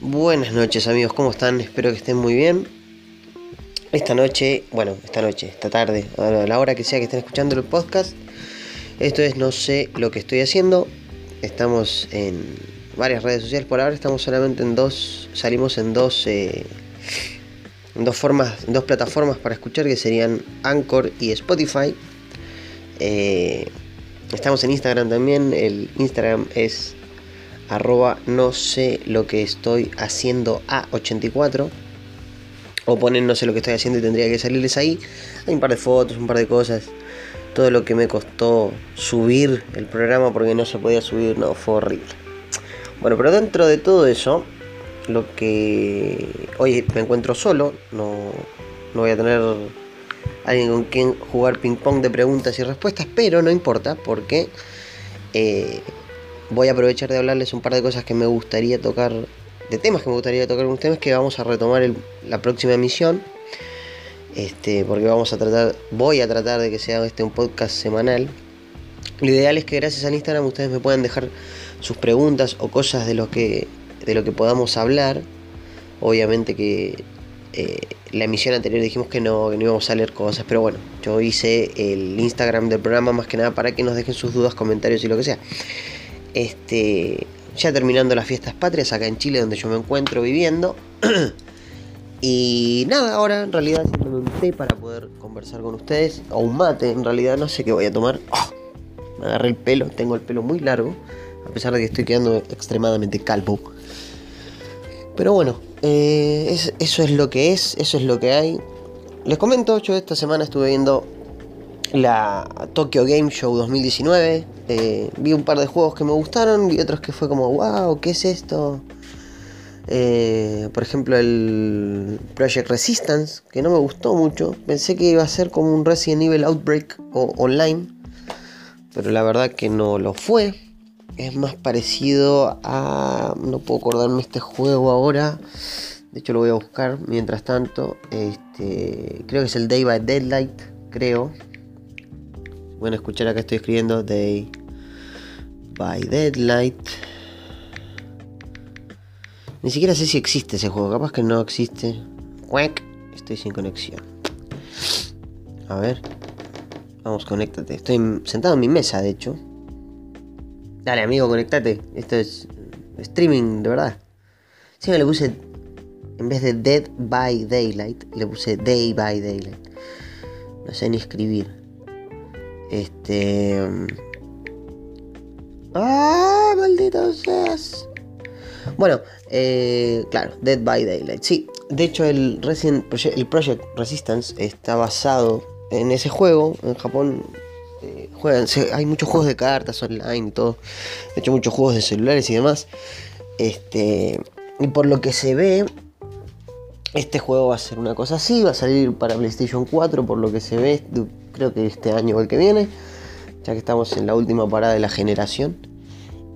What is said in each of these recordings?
Buenas noches amigos, ¿cómo están? Espero que estén muy bien. Esta noche, bueno, esta noche, esta tarde, a la hora que sea que estén escuchando el podcast, esto es No sé lo que estoy haciendo. Estamos en varias redes sociales, por ahora estamos solamente en dos, salimos en dos, eh, dos formas, dos plataformas para escuchar que serían Anchor y Spotify. Eh, estamos en Instagram también, el Instagram es arroba no sé lo que estoy haciendo a 84 o ponen no sé lo que estoy haciendo y tendría que salirles ahí. Hay un par de fotos, un par de cosas. Todo lo que me costó subir el programa porque no se podía subir, no, fue horrible. Bueno, pero dentro de todo eso, lo que hoy me encuentro solo, no, no voy a tener alguien con quien jugar ping pong de preguntas y respuestas, pero no importa porque eh, voy a aprovechar de hablarles un par de cosas que me gustaría tocar, de temas que me gustaría tocar con ustedes, que vamos a retomar la próxima emisión. Este, porque vamos a tratar, voy a tratar de que sea este un podcast semanal. Lo ideal es que gracias al Instagram ustedes me puedan dejar sus preguntas o cosas de lo que, de lo que podamos hablar. Obviamente que eh, la emisión anterior dijimos que no, que no íbamos a leer cosas, pero bueno, yo hice el Instagram del programa más que nada para que nos dejen sus dudas, comentarios y lo que sea. Este, ya terminando las fiestas patrias acá en Chile, donde yo me encuentro viviendo. y nada, ahora en realidad haciéndome un para poder conversar con ustedes. O un mate, en realidad no sé qué voy a tomar. ¡Ah! me agarré el pelo, tengo el pelo muy largo. A pesar de que estoy quedando extremadamente calvo. Pero bueno, eh, eso es lo que es, eso es lo que hay. Les comento, yo esta semana estuve viendo la Tokyo Game Show 2019. Eh, vi un par de juegos que me gustaron y otros que fue como, wow, ¿qué es esto? Eh, por ejemplo, el Project Resistance, que no me gustó mucho. Pensé que iba a ser como un Resident Evil Outbreak o online, pero la verdad que no lo fue. Es más parecido a. No puedo acordarme este juego ahora. De hecho, lo voy a buscar mientras tanto. Este, creo que es el Day by Deadlight, creo. Bueno, escuchar acá estoy escribiendo Day by Deadlight. Ni siquiera sé si existe ese juego, capaz que no existe. Estoy sin conexión. A ver. Vamos, conéctate. Estoy sentado en mi mesa, de hecho. Dale, amigo, conéctate. Esto es streaming, de verdad. Sí, me le puse. En vez de Dead by Daylight, le puse Day by Daylight. No sé ni escribir. Este. ¡Ah! Maldito seas. Bueno, eh, claro, Dead by Daylight. Sí, de hecho, el, Resident el Project Resistance está basado en ese juego. En Japón eh, juegan, hay muchos juegos de cartas online todo. De hecho, muchos juegos de celulares y demás. Este, y por lo que se ve, este juego va a ser una cosa así. Va a salir para PlayStation 4, por lo que se ve creo que este año o el que viene, ya que estamos en la última parada de la generación.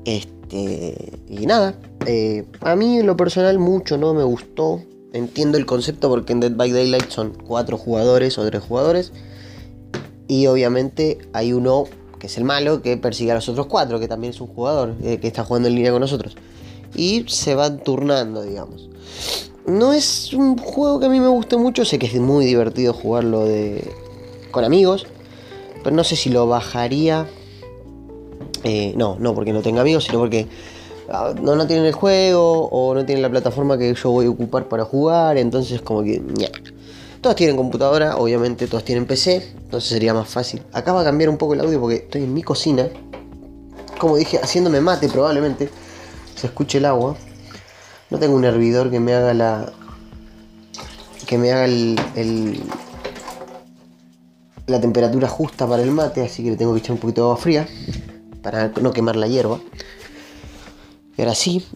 Este, y nada, eh, a mí en lo personal mucho no me gustó. Entiendo el concepto porque en Dead by Daylight son cuatro jugadores o tres jugadores. Y obviamente hay uno que es el malo que persigue a los otros cuatro, que también es un jugador eh, que está jugando en línea con nosotros. Y se van turnando, digamos. No es un juego que a mí me guste mucho, sé que es muy divertido jugarlo de, con amigos. Pero no sé si lo bajaría. Eh, no, no porque no tenga amigos, sino porque ah, no, no tienen el juego o no tienen la plataforma que yo voy a ocupar para jugar. Entonces como que... Todos tienen computadora, obviamente todos tienen PC, entonces sería más fácil. Acá va a cambiar un poco el audio porque estoy en mi cocina. Como dije, haciéndome mate probablemente. Se escuche el agua. No tengo un hervidor que me haga la... Que me haga el, la temperatura justa para el mate, así que le tengo que echar un poquito de agua fría para no quemar la hierba. Y ahora sí,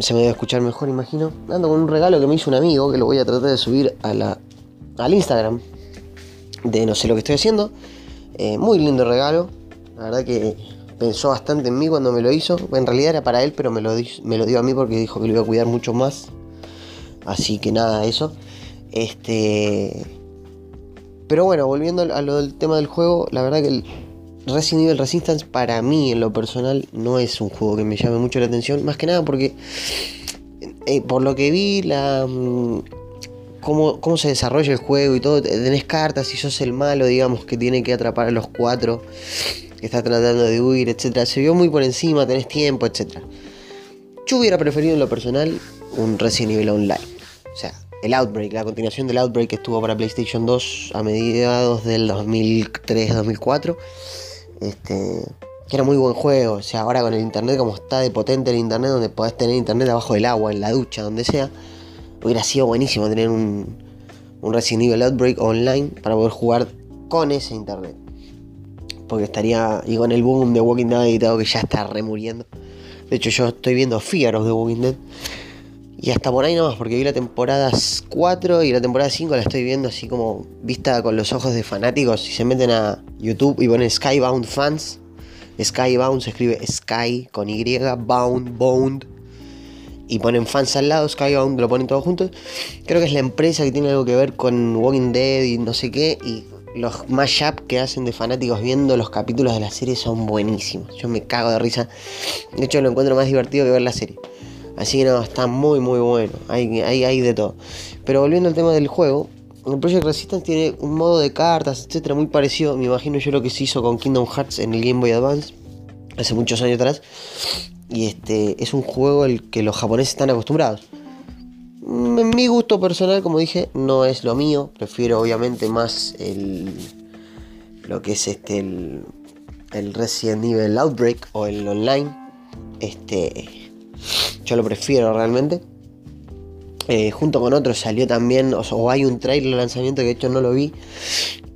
se me debe escuchar mejor, imagino. Ando con un regalo que me hizo un amigo que lo voy a tratar de subir a la, al Instagram de no sé lo que estoy haciendo. Eh, muy lindo regalo. La verdad que pensó bastante en mí cuando me lo hizo. En realidad era para él, pero me lo, me lo dio a mí porque dijo que lo iba a cuidar mucho más. Así que nada, eso. Este Pero bueno, volviendo a lo del tema del juego, la verdad que el Resident Evil Resistance para mí en lo personal no es un juego que me llame mucho la atención, más que nada porque eh, por lo que vi la mm, cómo, cómo se desarrolla el juego y todo, tenés cartas y sos el malo, digamos, que tiene que atrapar a los cuatro, que está tratando de huir, etcétera. Se vio muy por encima, tenés tiempo, etcétera. Yo hubiera preferido en lo personal un Resident Evil Online. O sea, el Outbreak, la continuación del Outbreak que estuvo para PlayStation 2 a mediados del 2003-2004. Este, que era muy buen juego. O sea, ahora con el internet, como está de potente el internet, donde podés tener internet abajo del agua, en la ducha, donde sea, hubiera sido buenísimo tener un, un Resident Evil Outbreak online para poder jugar con ese internet. Porque estaría, y con el boom de Walking Dead todo, que ya está remuriendo. De hecho, yo estoy viendo of the Walking Dead. Y hasta por ahí nomás, porque vi la temporada 4 y la temporada 5 la estoy viendo así como vista con los ojos de fanáticos. Si se meten a YouTube y ponen Skybound Fans, Skybound se escribe Sky con Y, Bound, Bound. Y ponen fans al lado, Skybound lo ponen todos juntos. Creo que es la empresa que tiene algo que ver con Walking Dead y no sé qué. Y los mashup que hacen de fanáticos viendo los capítulos de la serie son buenísimos. Yo me cago de risa. De hecho, lo encuentro más divertido que ver la serie. Así que no, está muy muy bueno. Hay, hay, hay de todo. Pero volviendo al tema del juego, el Project Resistance tiene un modo de cartas, etcétera, muy parecido. Me imagino yo lo que se hizo con Kingdom Hearts en el Game Boy Advance hace muchos años atrás. Y este es un juego al que los japoneses están acostumbrados. Mm, en mi gusto personal, como dije, no es lo mío. Prefiero obviamente más el lo que es este el, el Resident Evil Outbreak o el online. Este yo lo prefiero realmente. Eh, junto con otros salió también, o, hay un trailer de lanzamiento que de hecho no lo vi,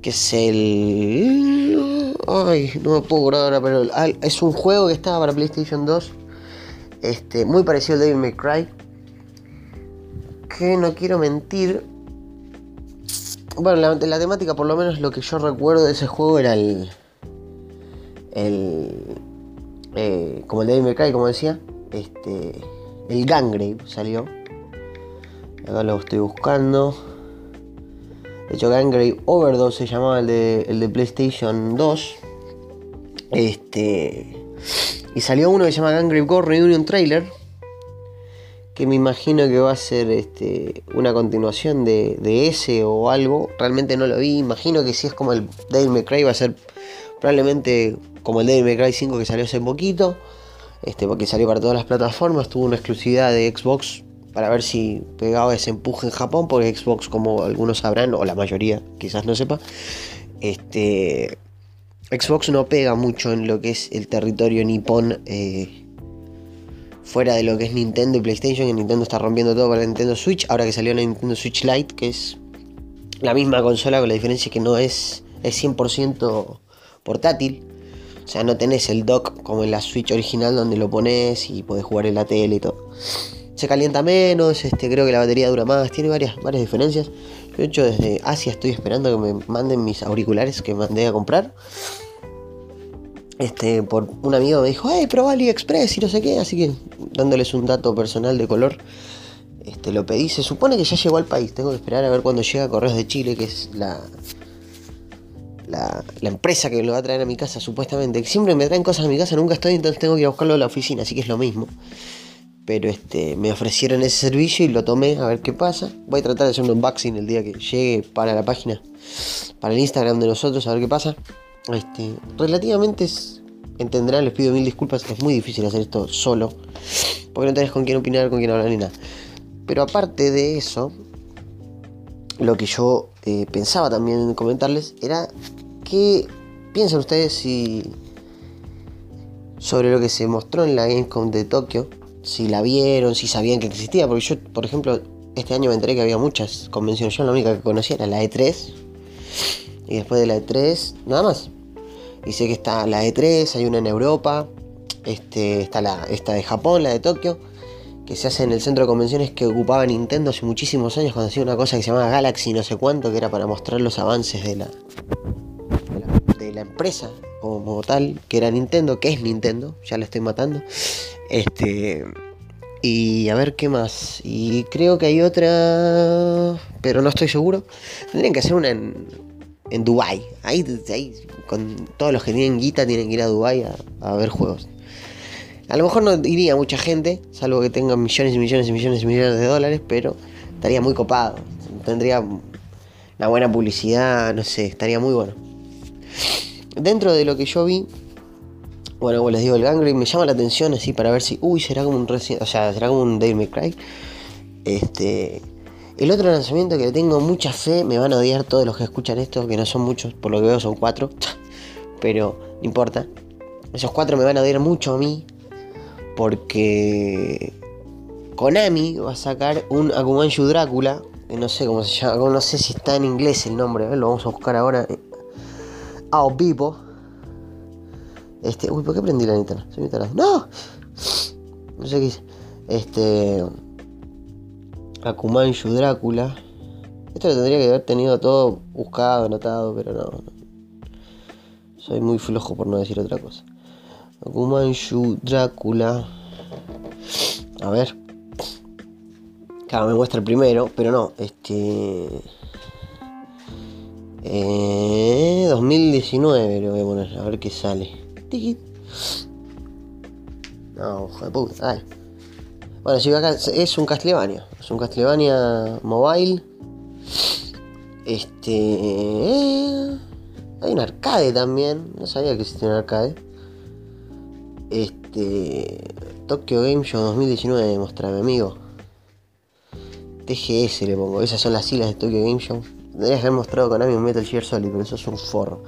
que es el... Ay, no me puedo acordar ahora, pero es un juego que estaba para PlayStation 2, este, muy parecido al Devil May Cry, que no quiero mentir, bueno, la, temática, por lo menos lo que yo recuerdo de ese juego era el. El. Eh, como el Devil May como decía. Este. El Gangrave salió. Acá lo estoy buscando. De hecho, Gangrave Overdose se llamaba el de, el de PlayStation 2. Este. Y salió uno que se llama Gangrave Go Reunion Trailer. Que me imagino que va a ser este, una continuación de, de, ese o algo. Realmente no lo vi. Imagino que si es como el Devil May Cry va a ser probablemente como el Devil May Cry 5 que salió hace poquito este, porque salió para todas las plataformas, tuvo una exclusividad de Xbox para ver si pegaba ese empuje en Japón, porque Xbox, como algunos sabrán, o la mayoría quizás no sepa, este, Xbox no pega mucho en lo que es el territorio nipón eh, fuera de lo que es Nintendo y PlayStation, y Nintendo está rompiendo todo para la Nintendo Switch, ahora que salió la Nintendo Switch Lite, que es la misma consola con la diferencia que no es, es 100% portátil, o sea, no tenés el dock como en la Switch original donde lo pones y podés jugar en la tele y todo. Se calienta menos, este, creo que la batería dura más, tiene varias, varias diferencias. De hecho desde Asia estoy esperando que me manden mis auriculares que mandé a comprar. Este, por un amigo me dijo, hey, probá AliExpress y no sé qué, así que dándoles un dato personal de color, este, lo pedí. Se supone que ya llegó al país, tengo que esperar a ver cuando llega Correos de Chile, que es la, la, empresa que lo va a traer a mi casa, supuestamente. Siempre me traen cosas a mi casa, nunca estoy, entonces tengo que ir a buscarlo a la oficina, así que es lo mismo. Pero este, me ofrecieron ese servicio y lo tomé a ver qué pasa. Voy a tratar de hacer un unboxing el día que llegue para la página, para el Instagram de nosotros, a ver qué pasa. Este, relativamente es, entenderán, les pido mil disculpas, es muy difícil hacer esto solo, porque no tenés con quién opinar, con quién hablar ni nada. Pero aparte de eso, lo que yo eh, pensaba también comentarles era ¿Qué piensan ustedes si sobre lo que se mostró en la Gamescom de Tokio? Si la vieron, si sabían que existía, porque yo, por ejemplo, este año me enteré que había muchas convenciones. Yo la única que conocía era la E3. Y después de la E3, nada más. Y sé que está la E3, hay una en Europa. Este, está la, esta de Japón, la de Tokio. Que se hace en el centro de convenciones que ocupaba Nintendo hace muchísimos años cuando hacía una cosa que se llamaba Galaxy no sé cuánto, que era para mostrar los avances de la, la empresa como tal, que era Nintendo, que es Nintendo, ya la estoy matando. Este. Y a ver qué más. Y creo que hay otra. Pero no estoy seguro. Tendrían que hacer una en. En Dubai. Ahí, con todos los que tienen guita tienen que ir a Dubai a, ver juegos. A lo mejor no iría mucha gente, salvo que tengan millones y millones y millones y millones de dólares, pero estaría muy copado. Tendría una buena publicidad, no sé, estaría muy bueno. Dentro de lo que yo vi, bueno, como les digo, el Gangrene me llama la atención así para ver si, uy, será como un o sea, será como un Devil May. Este, el otro lanzamiento que le tengo mucha fe, me van a odiar todos los que escuchan esto, que no son muchos, por lo que veo son cuatro, pero no importa. Esos cuatro me van a odiar mucho a mí, porque Konami va a sacar un Akumanshu Drácula, que no sé cómo se llama, no sé si está en inglés el nombre, lo vamos a buscar ahora. A vivo este, uy, ¿por qué prendí la linterna? Soy ¡No! No sé qué hice. Este. Akumanshu Drácula. Esto lo tendría que haber tenido todo buscado, anotado, pero no, Soy muy flojo por no decir otra cosa. Akumanshu Drácula. A ver. Claro, me muestra el primero, pero no, este. Eh, 2019 le voy a poner, a ver qué sale. No, ojo de puta. Bueno, si acá es un Castlevania. Es un Castlevania mobile. Este. Eh, hay un arcade también. No sabía que existía un arcade. Este. Tokyo Game Show 2019, mi amigo. TGS le pongo. Esas son las siglas de Tokyo Game Show. Que haber mostrado con un Metal Gear Solid, pero eso es un forro.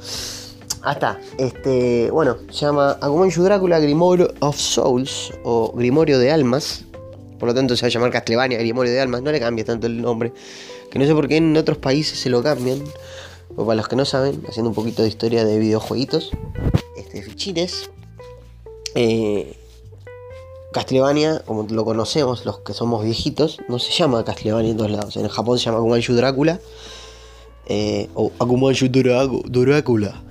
Hasta, este, bueno, se llama Akumanshu Drácula Grimorio of Souls o Grimorio de Almas. Por lo tanto se va a llamar Castlevania Grimorio de Almas. No le cambie tanto el nombre. Que no sé por qué en otros países se lo cambian. O para los que no saben, haciendo un poquito de historia de videojueguitos. Este, fichines. Eh, Castlevania, como lo conocemos, los que somos viejitos, no se llama Castlevania en todos lados. En Japón se llama Akumanshu Drácula. Eh, o Akumanshu Drácula.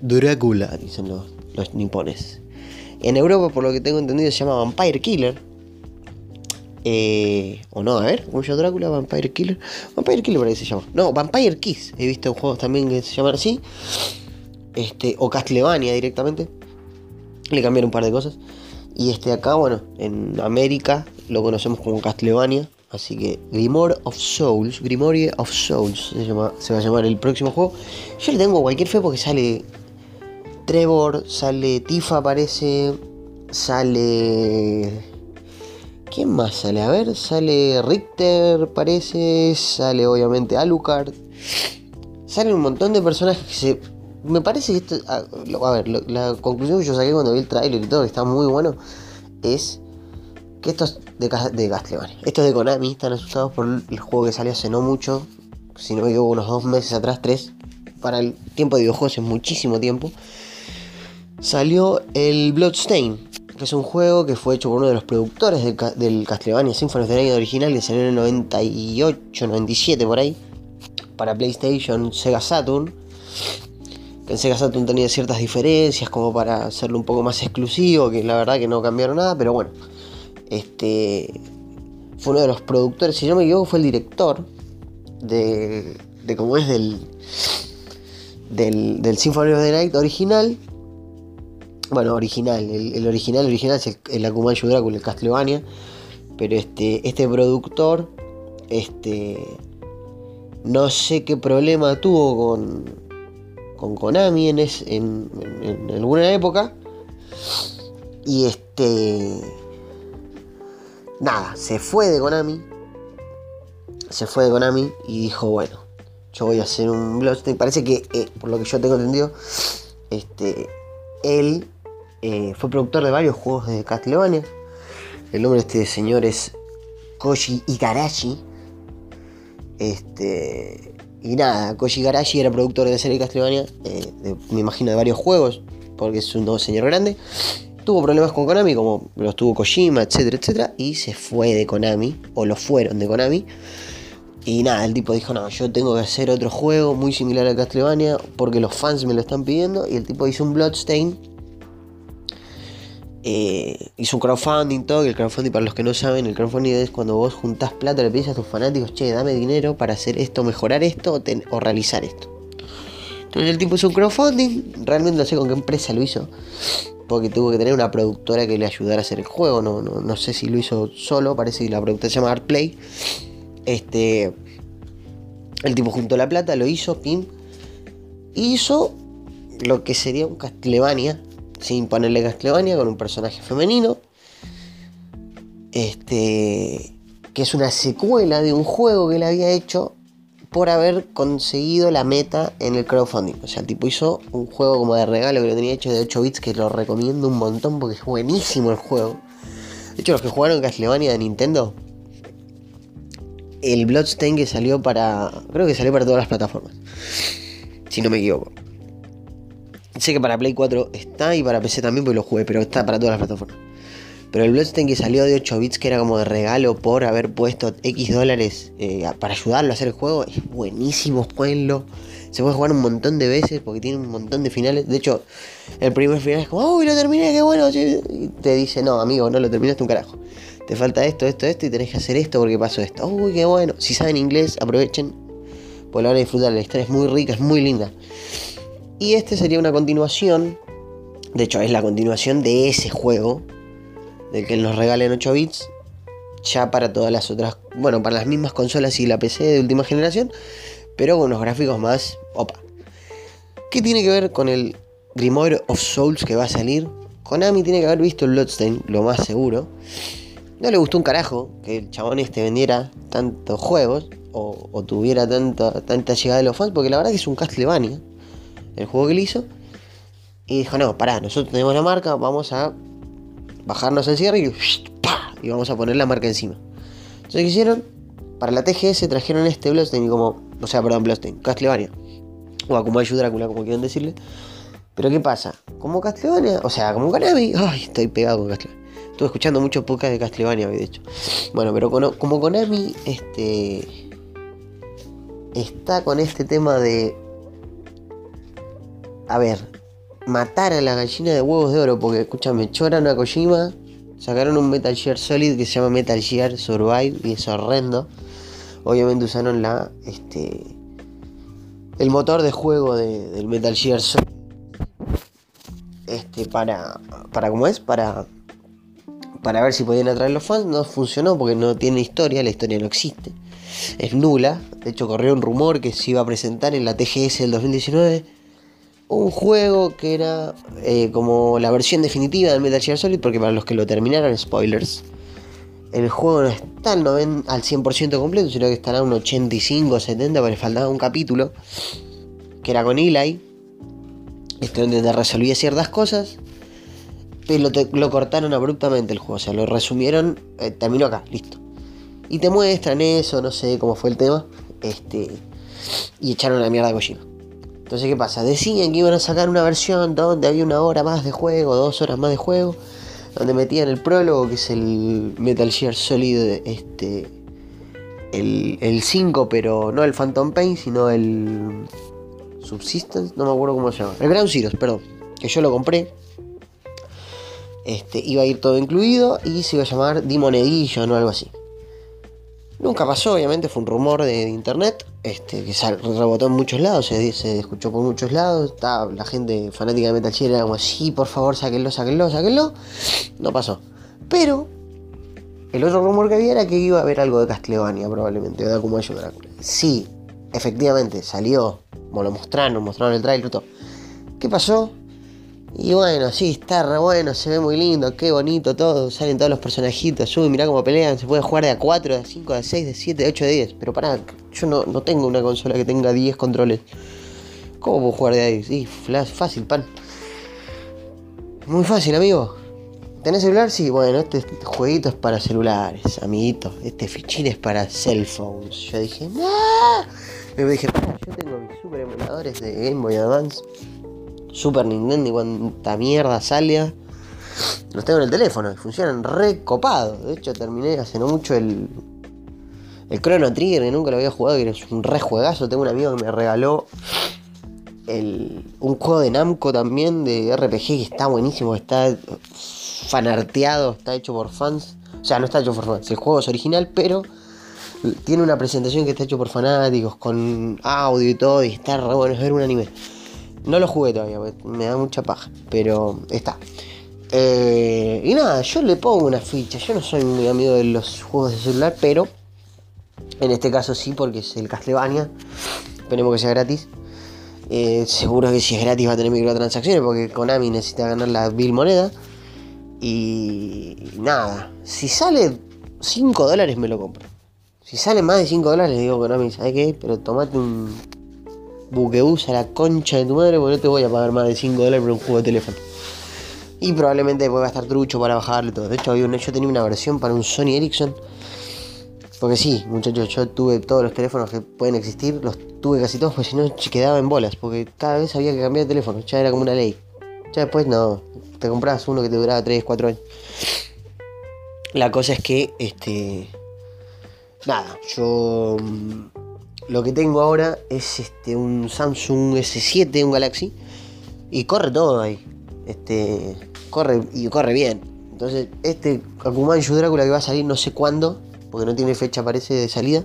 Drácula, dicen los, nipones. En Europa, por lo que tengo entendido, se llama Vampire Killer. Eh, o no, a ver, yo Drácula, Vampire Killer. Vampire Killer por ahí se llama. No, Vampire Kiss. He visto juegos también que se llaman así. Este, o Castlevania directamente. Le cambiaron un par de cosas. Y este acá, bueno, en América lo conocemos como Castlevania. Así que Grimoire of Souls, Grimoire of Souls se, llama, se va a llamar el próximo juego. Yo le tengo cualquier fe porque sale Trevor, sale Tifa, aparece, sale... ¿Quién más sale? A ver, sale Richter, parece, sale obviamente Alucard. Salen un montón de personajes que se... Me parece que esto... A, ver, la conclusión que yo saqué cuando vi el trailer y todo, que está muy bueno, es que estos de, de Castlevania, estos de Konami están asustados por el juego que salió hace no mucho, si no me unos dos meses atrás, tres. Para el tiempo de videojuegos es muchísimo tiempo salió el Bloodstain, que es un juego que fue hecho por uno de los productores del, Castlevania Symphony of the Night original, que salió en el 98, 97 por ahí, para PlayStation, Sega Saturn. Que en Sega Saturn tenía ciertas diferencias como para hacerlo un poco más exclusivo, que la verdad que no cambiaron nada, pero bueno. Este fue uno de los productores, si no me equivoco, fue el director de, de cómo es del, del, del Symphony of the Night original bueno, original, el, original original es el, el Akumanshu Drácula, el Castlevania, pero este, este productor, este, no sé qué problema tuvo con, con Konami en, en, alguna época, y este, nada, se fue de Konami, se fue de Konami y dijo, bueno, yo voy a hacer un Bloodstain, parece que, eh, por lo que yo tengo entendido, este, él eh, fue productor de varios juegos de Castlevania. El nombre de este señor es Koji Igarashi. Este, y nada, Koji Igarashi era productor de la serie Castlevania, eh, me imagino de varios juegos, porque es un señor grande. Tuvo problemas con Konami, como los tuvo Kojima, etcétera, etcétera, y se fue de Konami, o lo fueron de Konami. Y nada, el tipo dijo, no, yo tengo que hacer otro juego muy similar a Castlevania, porque los fans me lo están pidiendo, y el tipo hizo un Bloodstain eh, hizo un crowdfunding, todo, el crowdfunding, para los que no saben, el crowdfunding es cuando vos juntás plata, le pides a tus fanáticos, che, dame dinero para hacer esto, mejorar esto o, realizar esto. Entonces el tipo hizo un crowdfunding, realmente no sé con qué empresa lo hizo, porque tuvo que tener una productora que le ayudara a hacer el juego, no, no, no sé si lo hizo solo, parece que la productora se llama Artplay. Este, el tipo juntó la plata, lo hizo, pim, hizo lo que sería un Castlevania, sin ponerle Castlevania, con un personaje femenino. Este, que es una secuela de un juego que él había hecho por haber conseguido la meta en el crowdfunding. O sea, el tipo hizo un juego como de regalo que lo tenía hecho de 8 bits, que lo recomiendo un montón porque es buenísimo el juego. De hecho, los que jugaron Castlevania de Nintendo, el Bloodstain que salió para. Creo que salió para todas las plataformas. Si no me equivoco. Sé que para Play 4 está y para PC también, porque lo jugué, pero está para todas las plataformas. Pero el Bloodstain que salió de 8 bits, que era como de regalo por haber puesto X dólares eh, para ayudarlo a hacer el juego, es buenísimo, jueguenlo. Se puede jugar un montón de veces porque tiene un montón de finales. De hecho, el primer final es como, uy, lo terminé, qué bueno. Y te dice, no, amigo, no lo terminaste un carajo. Te falta esto, esto, esto y tenés que hacer esto porque pasó esto. Uy, qué bueno. Si saben inglés, aprovechen. Porque la van a disfrutar. La historia es muy rica, es muy linda. Y este sería una continuación. De hecho, es la continuación de ese juego del que nos regalen 8 bits, ya para todas las otras, bueno, para las mismas consolas y la PC de última generación, pero con unos gráficos más opa. ¿Qué tiene que ver con el Grimoire of Souls que va a salir? Konami tiene que haber visto el lo más seguro. No le gustó un carajo que el chabón este vendiera tantos juegos o, tuviera tanta, tanta llegada de los fans, porque la verdad que es un Castlevania el juego que le hizo. Y dijo, no, pará, nosotros tenemos la marca, vamos a bajarnos el cierre y, vamos a poner la marca encima. Entonces, ¿qué hicieron? Para la TGS trajeron este Bloodstained como, o sea, perdón, Bloodstained, Castlevania. O como Drácula, como quieran decirle. Pero ¿qué pasa? Como Castlevania, o sea, como Konami, ay, estoy pegado con Castlevania. Estuve escuchando muchos podcasts de Castlevania hoy, de hecho. Bueno, pero como Konami, este. Está con este tema de. A ver, matar a la gallina de huevos de oro, porque escúchame, choran a Kojima, sacaron un Metal Gear Solid que se llama Metal Gear Survive y es horrendo. Obviamente usaron la este el motor de juego del Metal Gear Solid. Este para para cómo es para para ver si podían atraer los fans. No funcionó porque no tiene historia la historia no existe. Es nula. De hecho corrió un rumor que se iba a presentar en la TGS del 2019 un juego que era eh, como la versión definitiva del Metal Gear Solid, porque para los que lo terminaron, spoilers, el juego no está al, 100% completo, sino que estará un 85 70, porque faltaba un capítulo, que era con Eli, este, donde te resolvía ciertas cosas, pero lo, cortaron abruptamente el juego, o sea, lo resumieron, eh, terminó acá, listo. Y te muestran eso, no sé cómo fue el tema, este, y echaron la mierda a Kojima. Entonces, ¿qué pasa? Decían que iban a sacar una versión donde había una hora más de juego, dos horas más de juego, donde metían el prólogo, que es el Metal Gear Solid, este, el, 5, pero no el Phantom Pain, sino el Subsistence, no me acuerdo cómo se llama. El Ground Zeroes, perdón, que yo lo compré. Este, iba a ir todo incluido y se iba a llamar Demon Edition o algo así. Nunca pasó, obviamente, fue un rumor de, internet este, que se rebotó en muchos lados, se, escuchó por muchos lados. La gente fanática de Metal era como, sí, por favor, sáquenlo, sáquenlo, sáquenlo. No pasó. Pero el otro rumor que había era que iba a haber algo de Castlevania, probablemente, de Akuma Drácula. Sí, efectivamente, salió, como lo mostraron, mostraron el trailer, todo. ¿Qué pasó? Y bueno, sí, está re bueno, se ve muy lindo, qué bonito todo, salen todos los personajitos, uy, mirá cómo pelean, se puede jugar de a 4, de a 5, de a 6, de 7, de 8, de 10. Pero pará, yo no, no tengo una consola que tenga 10 controles. ¿Cómo puedo jugar de ahí? Sí, fácil, pan. Muy fácil, amigo. ¿Tenés celular? Sí, bueno, este jueguito es para celulares, amiguito. Este fichín es para cell phones. Yo dije, no. Me dije, yo tengo mis super emuladores de Game Boy Advance Super Nintendo y cuánta mierda salga. Los tengo en el teléfono y funcionan re copados. De hecho, terminé hace no mucho el, el Chrono Trigger, que nunca lo había jugado, que es un re juegazo. Tengo un amigo que me regaló el, un juego de Namco también, de RPG, que está buenísimo, está fanarteado, está hecho por fans. O sea, no está hecho por fans, el juego es original, pero tiene una presentación que está hecho por fanáticos, con audio y todo, y está re bueno, es ver un anime. No lo jugué todavía, me da mucha paja, pero está. Eh, y nada, yo le pongo una ficha. Yo no soy muy amigo de los juegos de celular, pero en este caso sí, porque es el Castlevania. Esperemos que sea gratis. Eh, seguro que si es gratis va a tener microtransacciones, porque Konami necesita ganar la Bill moneda. Y nada, si sale 5 dólares me lo compro. Si sale más de 5 dólares, le digo Konami, ¿sabes qué? Pero tomate un buquebus a la concha de tu madre, porque no te voy a pagar más de 5 dólares por un juego de teléfono. Y probablemente después va a estar trucho para bajarle todo. De hecho, yo tenía una versión para un Sony Ericsson. Porque sí, muchachos, yo tuve todos los teléfonos que pueden existir, los tuve casi todos, porque si no quedaba en bolas, porque cada vez había que cambiar de teléfono, ya era como una ley. Ya después no, te comprabas uno que te duraba 3, 4 años. La cosa es que, este. Nada, yo. Lo que tengo ahora es este un Samsung S7, un Galaxy. Y corre todo ahí. Este. Corre y corre bien. Entonces, este Akumanshu Drácula que va a salir no sé cuándo. Porque no tiene fecha, parece, de salida.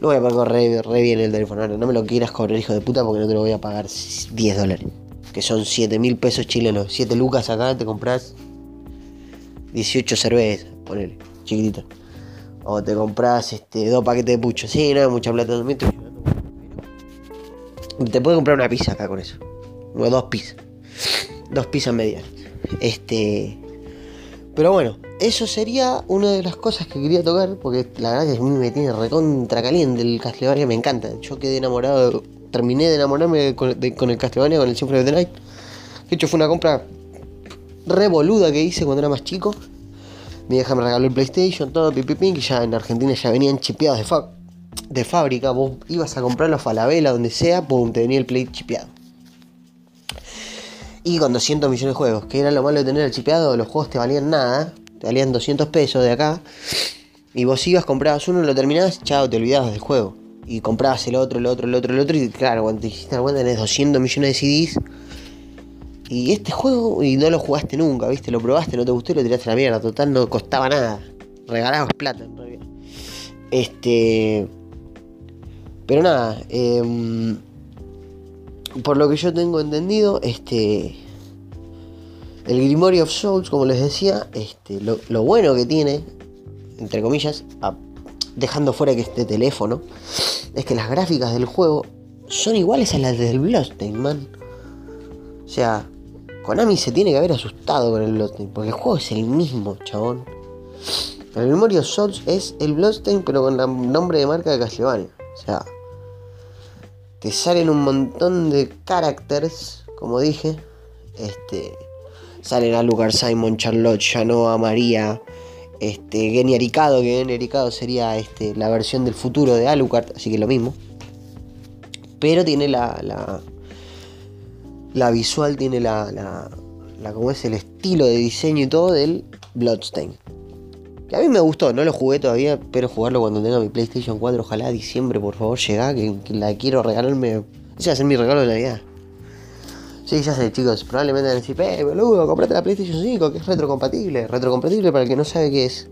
Lo voy a pagar re, re bien el teléfono. No me lo quieras cobrar, hijo de puta, porque no te lo voy a pagar 10 dólares que son 7 mil pesos chilenos. 7 lucas acá te compras 18 cervezas, ponele, chiquitito. O te compras este, dos paquetes de pucho. Sí, no, mucha plata también. Te puedes comprar una pizza acá con eso. O dos pizzas. Dos pizzas medias. Este. Pero bueno, eso sería una de las cosas que quería tocar. Porque la verdad es que a mí me tiene recontra caliente el Castlevania, me encanta. Yo quedé enamorado terminé de enamorarme con, el Castlevania, con el Symphony of Night. De hecho, fue una compra revoluda que hice cuando era más chico. Mi vieja me regaló el PlayStation, todo, pipipín, y ya en Argentina ya venían chipeados de, de fábrica. Vos ibas a comprarlo a Falabella, donde sea, pum, te venía el Play chipeado. Y con 200 millones de juegos, que era lo malo de tener el chipeado, los juegos te valían nada, te valían 200 pesos de acá. Y vos ibas, comprabas uno, lo terminabas, chao, te olvidabas del juego y comprabas el otro, el otro, el otro, el otro, y claro, cuando te hiciste la cuenta tenés 200 millones de CDs. Y este juego, y no lo jugaste nunca, ¿viste? Lo probaste, no te gustó y lo tiraste a la mierda. Total, no costaba nada. Regalabas plata, en realidad. Este. Pero nada, em, por lo que yo tengo entendido, este. El Grimory of Souls, como les decía, este, lo, lo bueno que tiene, entre comillas, dejando fuera que este teléfono, es que las gráficas del juego son iguales a las del Bloodstained, man. O sea, Konami se tiene que haber asustado con el Bloodstained, porque el juego es el mismo, chabón. El Memory of Souls es el Bloodstained, pero con el nombre de marca de Castlevania. O sea, te salen un montón de caracteres, como dije. Este, salen a lugar Simon, Charlotte, Janoa, María, este, Geni Aricado, que Geni Aricado sería este, la versión del futuro de Alucard, así que lo mismo. Pero tiene la, la visual, tiene la, la, como es el estilo de diseño y todo del Bloodstain. Que a mí me gustó, no lo jugué todavía, pero jugarlo cuando tenga mi PlayStation 4, ojalá diciembre, por favor, llega, que, la quiero regalarme. Ese va mi regalo de Navidad. Sí, ya sé, chicos. Probablemente van a decir, eh, boludo, comprate la PlayStation 5, que es retrocompatible. Retrocompatible, para el que no sabe qué es,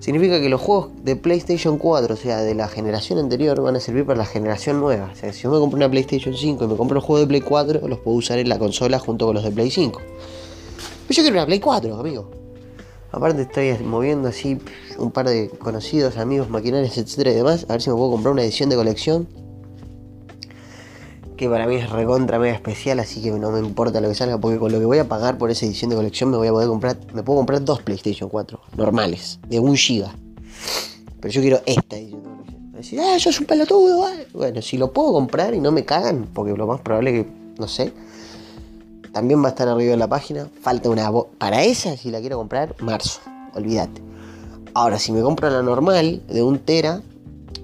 significa que los juegos de PlayStation 4, o sea, de la generación anterior, van a servir para la generación nueva. O sea, si yo me compro una PlayStation 5 y me compro los juegos de Play 4, los puedo usar en la consola junto con los de Play 5. Pero yo quiero una Play 4, amigo. Aparte estoy moviendo así un par de conocidos, amigos, maquinarios, etcétera y demás. A ver si me puedo comprar una edición de colección que para mí es recontra mega especial, así que no me importa lo que salga, porque con lo que voy a pagar por esa edición de colección me voy a poder comprar, me puedo comprar dos PlayStation 4 normales, de un giga. Pero yo quiero esta edición de colección. Decir, ah, eso es un pelotudo, Bueno, si lo puedo comprar y no me cagan, porque lo más probable que, no sé, también va a estar arriba de la página. Falta una para esa, si la quiero comprar, marzo, olvídate. Ahora, si me compro la normal de un tera,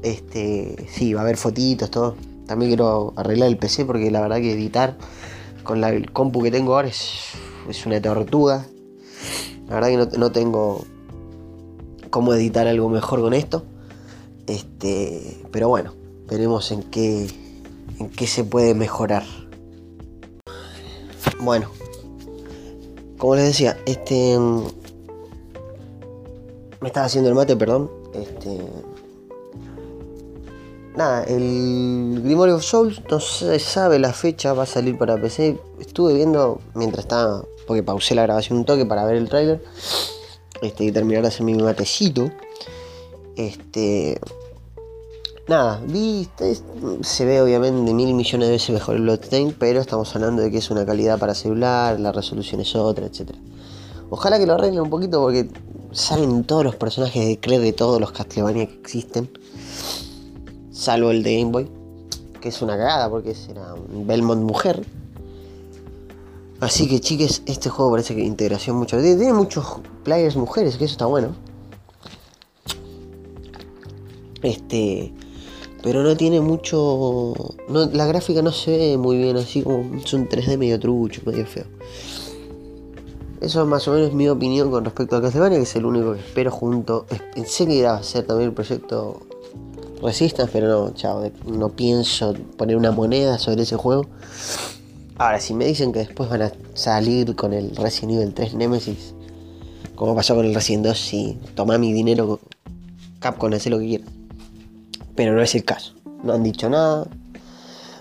este, sí, va a haber fotitos, todo también quiero arreglar el PC porque la verdad que editar con la, el compu que tengo ahora es, una tortuga. La verdad que no, tengo cómo editar algo mejor con esto. Este, pero bueno, veremos en qué, en qué se puede mejorar. Bueno, como les decía, este me estaba haciendo el mate, perdón. Este nada, el Grimory of Souls no se sabe la fecha, va a salir para PC. Estuve viendo mientras estaba, porque pausé la grabación un toque para ver el tráiler. Este, y terminar de hacer mi matecito. Este. Nada, vi, se ve obviamente mil millones de veces mejor el Bloodstained, pero estamos hablando de que es una calidad para celular, la resolución es otra, etc. Ojalá que lo arreglen un poquito porque salen todos los personajes de Claire de todos los Castlevania que existen salvo el de Game Boy, que es una cagada porque era un Belmont mujer. Así que chiques, este juego parece que integración mucho. Tiene muchos players mujeres, que eso está bueno. Este. Pero no tiene mucho. la gráfica no se ve muy bien, así como es un 3D medio trucho, medio feo. Eso es más o menos mi opinión con respecto a Castlevania, que es el único que espero junto. Pensé que iba a ser también el proyecto Resistance, pero no, chao, no pienso poner una moneda sobre ese juego. Ahora, si me dicen que después van a salir con el Resident Evil 3 Nemesis, como pasó con el Resident 2, sí, toma mi dinero, Capcom, hace lo que quiera. Pero no es el caso. No han dicho nada.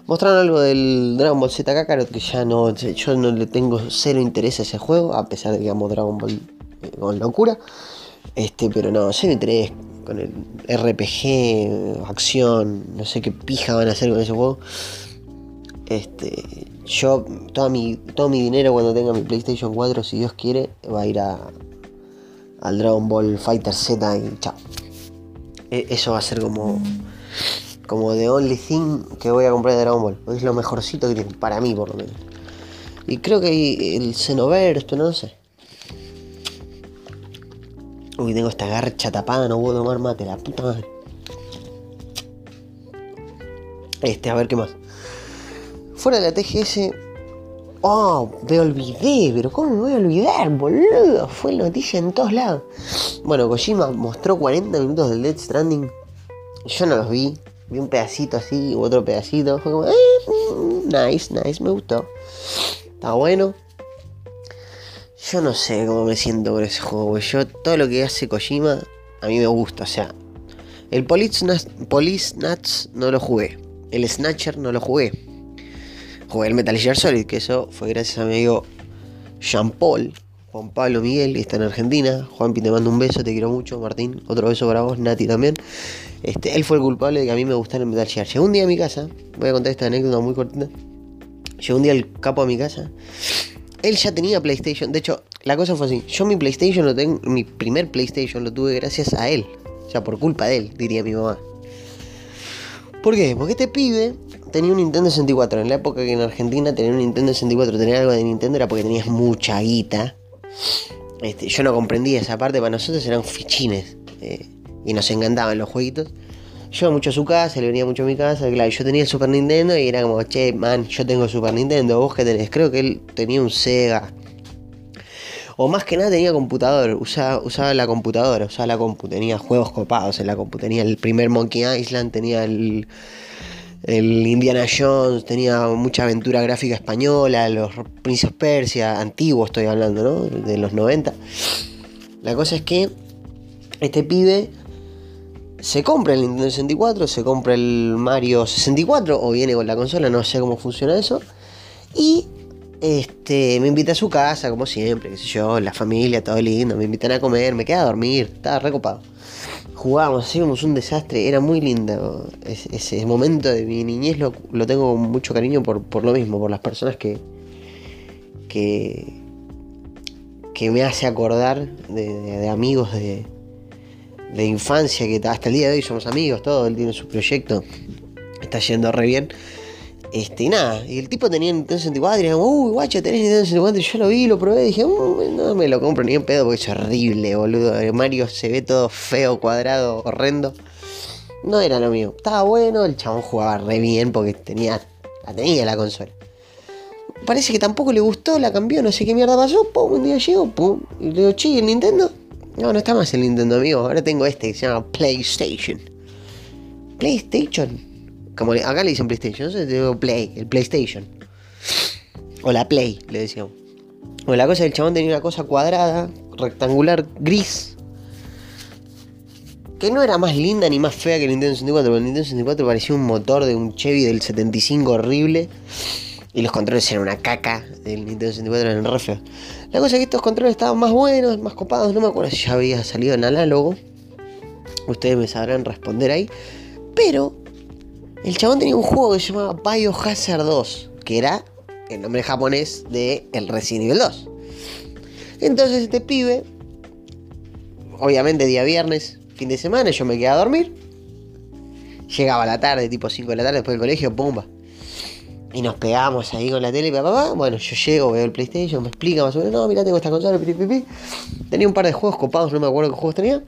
Mostraron algo del Dragon Ball Z Kakarot, que ya no, yo no le tengo cero interés a ese juego, a pesar de que amo Dragon Ball eh, con locura. Este, pero no, cero interés con el RPG, acción, no sé qué pija van a hacer con ese juego. Este, yo, toda mi, todo mi dinero cuando tenga mi PlayStation 4, si Dios quiere, va a ir a, al Dragon Ball Fighter Z y chao. E, eso va a ser como, como the only thing que voy a comprar de Dragon Ball. Es lo mejorcito que tiene, para mí por lo menos. Y creo que el Xenoverse, no sé. Uy, tengo esta garcha tapada, no puedo tomar mate, la puta madre. Este, a ver qué más. Fuera de la TGS. Oh, me olvidé, pero ¿cómo me voy a olvidar, boludo? Fue noticia en todos lados. Bueno, Kojima mostró 40 minutos del Dead Stranding. Yo no los vi. Vi un pedacito así, otro pedacito. Fue como, eh, nice, nice, me gustó. Está bueno. Yo no sé cómo me siento con ese juego, Yo todo lo que hace Kojima a mí me gusta. O sea, el Police, Nuts no lo jugué. El Snatcher no lo jugué. Jugué el Metal Gear Solid, que eso fue gracias a mi amigo Jean Paul, Juan Pablo Miguel, está en Argentina. Juanpi, te mando un beso, te quiero mucho. Martín, otro beso para vos. Nati también. Este, él fue el culpable de que a mí me gustara el Metal Gear. Llegó un día a mi casa, voy a contar esta anécdota muy cortita. Llegó un día el capo a mi casa él ya tenía PlayStation. De hecho, la cosa fue así. Yo mi PlayStation lo tengo, mi primer PlayStation lo tuve gracias a él. O sea, por culpa de él, diría mi mamá. ¿Por qué? Porque este pibe tenía un Nintendo 64. En la época que en Argentina tener un Nintendo 64, tener algo de Nintendo era porque tenías mucha guita. Este, yo no comprendía esa parte, para nosotros eran fichines. Eh, y nos encantaban los jueguitos. Yo mucho a su casa, le venía mucho a mi casa, claro, yo tenía el Super Nintendo y era como, che, man, yo tengo Super Nintendo, vos que tenés, creo que él tenía un Sega. O más que nada tenía computador, usaba, usaba la computadora, usaba la compu, tenía juegos copados en la compu, tenía el primer Monkey Island, tenía el, el Indiana Jones, tenía mucha aventura gráfica española, los Prince Persia, antiguo estoy hablando, ¿no? De los 90. La cosa es que este pibe se compra el Nintendo 64, se compra el Mario 64 o viene con la consola, no sé cómo funciona eso. Y este, me invita a su casa, como siempre, qué sé yo, la familia, todo lindo, me invitan a comer, me queda a dormir, estaba recopado. Jugábamos, hacíamos un desastre, era muy lindo. ese momento de mi niñez lo, tengo con mucho cariño por, lo mismo, por las personas que, que, que me hace acordar de amigos de, de infancia que hasta el día de hoy somos amigos, todo, él tiene su proyecto, está yendo re bien. Este, nada, y el tipo tenía Nintendo 64 y uy, guacha, tenés Nintendo 64 y yo lo vi, lo probé y dije, mm, no me lo compro ni en pedo porque es horrible, boludo. Mario se ve todo feo, cuadrado, horrendo. No era lo mío. Estaba bueno, el chabón jugaba re bien porque tenía, la tenía la consola. Parece que tampoco le gustó, la cambió, no sé qué mierda pasó, pum, un día llegó, pum, y le digo, che, el Nintendo? No, no está más el Nintendo, amigo. Ahora tengo este que se llama PlayStation. PlayStation. Como acá le dicen PlayStation, yo digo Play, el PlayStation. O la Play, le decíamos. Bueno, la cosa del chabón tenía una cosa cuadrada, rectangular, gris. que no era más linda ni más fea que el Nintendo 64, porque el Nintendo 64 parecía un motor de un Chevy del 75 horrible. Y los controles eran una caca del Nintendo 64, eran re feos. La cosa es que estos controles estaban más buenos, más copados. No me acuerdo si ya había salido en análogo. Ustedes me sabrán responder ahí. Pero el chabón tenía un juego que se llamaba Biohazard 2, que era el nombre japonés de el Resident Evil 2. Entonces este pibe, obviamente día viernes, fin de semana, yo me quedé a dormir. Llegaba la tarde, tipo 5 de la tarde después del colegio, pumba. Y nos pegamos ahí con la tele, papá, papá. Bueno, yo llego, veo el PlayStation, me explica más o menos, no, mira, tengo esta consola, pipi, Tenía un par de juegos copados, no me acuerdo qué juegos tenía.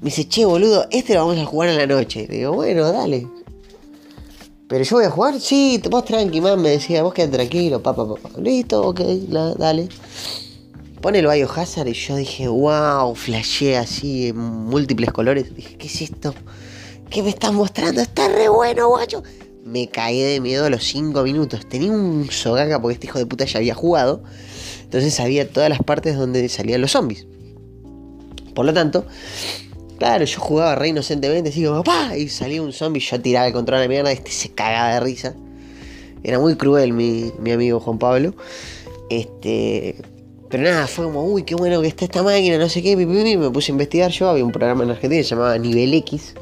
Me dice, che, boludo, este lo vamos a jugar en la noche. Le digo, bueno, dale. Pero yo voy a jugar, sí, vos tranqui, man, me decía, vos quedate tranquilo, papá, papá. Listo, ok, dale. Pone el Biohazard y yo dije, wow, flashé así en múltiples colores. Dije, ¿qué es esto? ¿Qué me estás mostrando? Está re bueno, guacho me caí de miedo a los 5 minutos. Tenía un sogaca porque este hijo de puta ya había jugado. Entonces sabía todas las partes donde salían los zombies. Por lo tanto, claro, yo jugaba re inocentemente, así como ¡papá! Y salía un zombie, yo tiraba el control a la mierda, este se cagaba de risa. Era muy cruel mi, amigo Juan Pablo. Este. Pero nada, fue como, uy, qué bueno que está esta máquina, no sé qué, me puse a investigar yo, había un programa en Argentina que se llamaba Nivel X,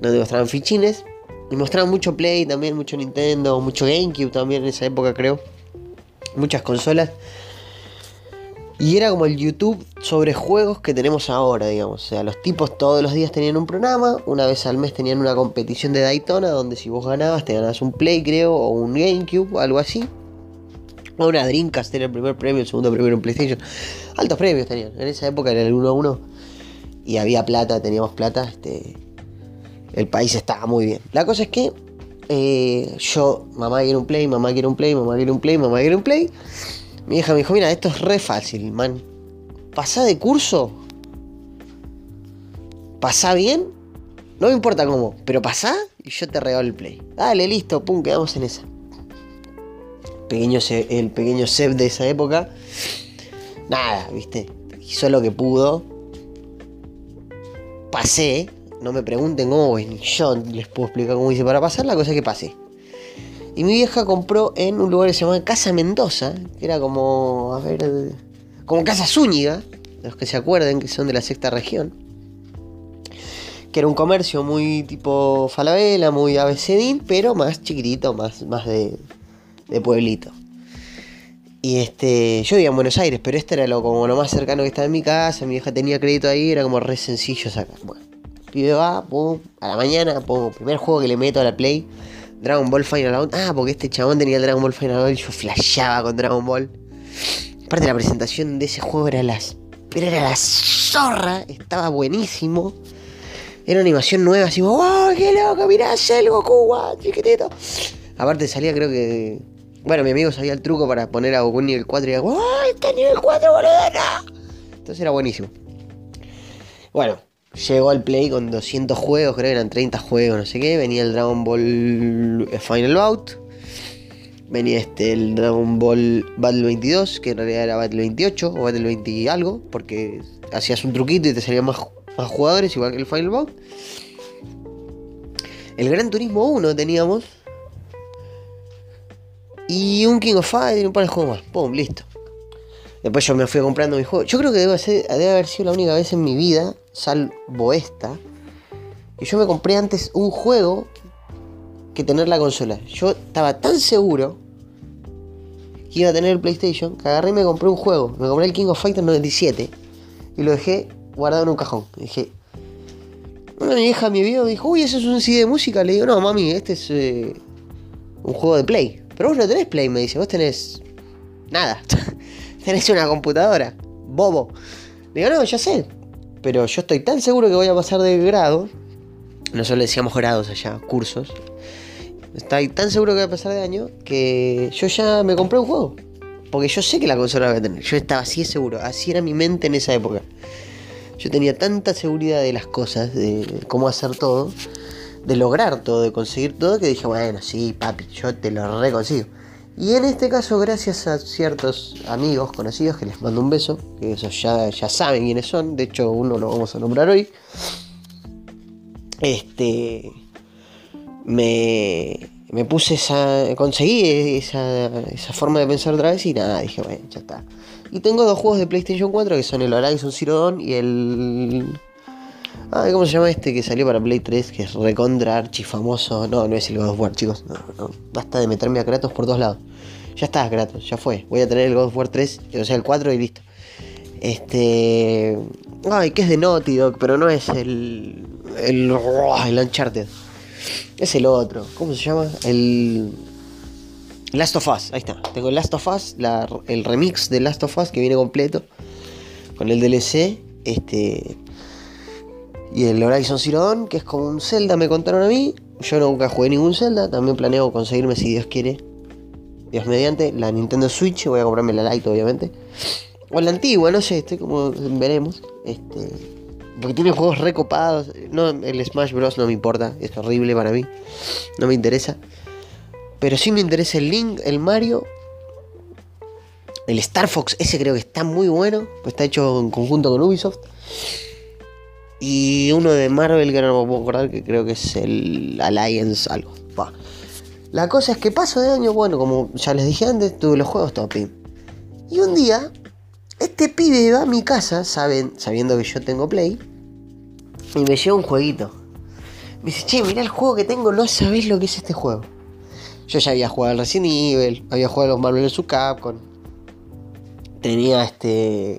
donde mostraban fichines, y mostraban mucho Play también, mucho Nintendo, mucho GameCube también en esa época creo. Muchas consolas. Y era como el YouTube sobre juegos que tenemos ahora, digamos. O sea, los tipos todos los días tenían un programa. Una vez al mes tenían una competición de Daytona donde si vos ganabas te ganabas un Play, creo, o un GameCube, algo así. O una Dreamcast era el primer premio, el segundo premio era un PlayStation. Altos premios tenían. En esa época era el 1 a 1. Y había plata, teníamos plata. Este, el país estaba muy bien. La cosa es que eh, yo, mamá quiere un play, mamá quiere un play, mamá quiere un play, mamá quiere un play. Mi hija me dijo, mira, esto es re fácil, man. Pasá de curso. Pasá bien. No me importa cómo, pero pasá y yo te regalo el play. Dale, listo, pum, quedamos en esa. Pequeño, el pequeño Seb de esa época. Nada, viste. Hizo lo que pudo. Pasé, no me pregunten cómo, ni yo les puedo explicar cómo hice para pasar, la cosa que pasé. Y mi vieja compró en un lugar que se llamaba Casa Mendoza, que era como, a ver, como Casa Zúñiga, los que se acuerden que son de la sexta región. Que era un comercio muy tipo Falabella, muy abecedín, pero más chiquitito, más, más de, de pueblito. Y este, yo vivía en Buenos Aires, pero este era lo como lo más cercano que estaba en mi casa. Mi vieja tenía crédito ahí, era como re sencillo sacar. Bueno, pibe va, pum, a la mañana, pum, primer juego que le meto a la Play, Dragon Ball Final Out. Ah, porque este chabón tenía el Dragon Ball Final Out y yo flasheaba con Dragon Ball. Aparte la presentación de ese juego era las. Pero era la zorra, estaba buenísimo. Era una animación nueva, así, ¡oh, qué loco! Mirá, el Goku, guau, chiquitito. Aparte salía, creo que. Bueno, mi amigo sabía el truco para poner a Goku nivel 4 y era, ¡oh, está nivel 4, boludo! Entonces era buenísimo. Bueno, Llegó al Play con 200 juegos, creo que eran 30 juegos, no sé qué. Venía el Dragon Ball Final Bout. Venía este, el Dragon Ball Battle 22, que en realidad era Battle 28 o Battle 20 y algo, porque hacías un truquito y te salían más, jugadores, igual que el Final Bout. El Gran Turismo 1 teníamos. Y un King of Fighters y un par de juegos más. Pum, listo. Después yo me fui comprando mi juego. Yo creo que debe haber sido la única vez en mi vida, salvo esta, que yo me compré antes un juego que tener la consola. Yo estaba tan seguro que iba a tener el PlayStation que agarré y me compré un juego. Me compré el King of Fighters 97 y lo dejé guardado en un cajón. dije, una vieja mi vio me dijo, uy, eso es un CD de música. Le digo, no, mami, este es eh, un juego de Play. Pero vos no tenés Play, me dice, vos tenés nada. tenés una computadora, bobo. Le digo, no, ya sé. Pero yo estoy tan seguro que voy a pasar de grado. Nosotros le decíamos grados allá, cursos. Estoy tan seguro que voy a pasar de año que yo ya me compré un juego. Porque yo sé que la consola la voy a tener. Yo estaba así seguro. Así era mi mente en esa época. Yo tenía tanta seguridad de las cosas, de cómo hacer todo, de lograr todo, de conseguir todo, que dije, bueno, sí, papi, yo te lo reconsigo. Y en este caso, gracias a ciertos amigos conocidos que les mando un beso, que esos ya, ya saben quiénes son, de hecho uno lo vamos a nombrar hoy. Este. Me, me puse esa. conseguí esa, esa forma de pensar otra vez y nada, dije, bueno, ya está. Y tengo dos juegos de PlayStation 4 que son el Horizon Zero Dawn y el. Ah, ¿cómo se llama este que salió para Play 3? Que es recontra archi famoso. No, no es el God of War, chicos. No, no. Basta de meterme a Kratos por dos lados. Ya está, Kratos, ya fue. Voy a tener el God of War 3, o sea, el 4 y listo. Este. Ay, que es de Naughty Dog, pero no es el. El. El Uncharted. Es el otro. ¿Cómo se llama? El. Last of Us, ahí está. Tengo Last of Us, el remix de Last of Us que viene completo. Con el DLC. Este. Y el Horizon Zero Dawn, que es como un Zelda, me contaron a mí. Yo nunca jugué ningún Zelda. También planeo conseguirme, si Dios quiere, Dios mediante, la Nintendo Switch. Voy a comprarme la Lite, obviamente. O la antigua, no sé, estoy como. Veremos. Este. Porque tiene juegos recopados. No, el Smash Bros. no me importa. Es horrible para mí. No me interesa. Pero sí me interesa el Link, el Mario. El Star Fox, ese creo que está muy bueno. Pues está hecho en conjunto con Ubisoft. Y uno de Marvel que no me puedo acordar, que creo que es el Alliance algo. La cosa es que paso de año, bueno, como ya les dije antes, tuve los juegos top. Y un día, este pibe va a mi casa, saben, sabiendo que yo tengo Play, y me lleva un jueguito. Me dice, che, mirá el juego que tengo, no sabés lo que es este juego. Yo ya había jugado al Resident Evil, había jugado a los Marvel vs. Capcom. Tenía este.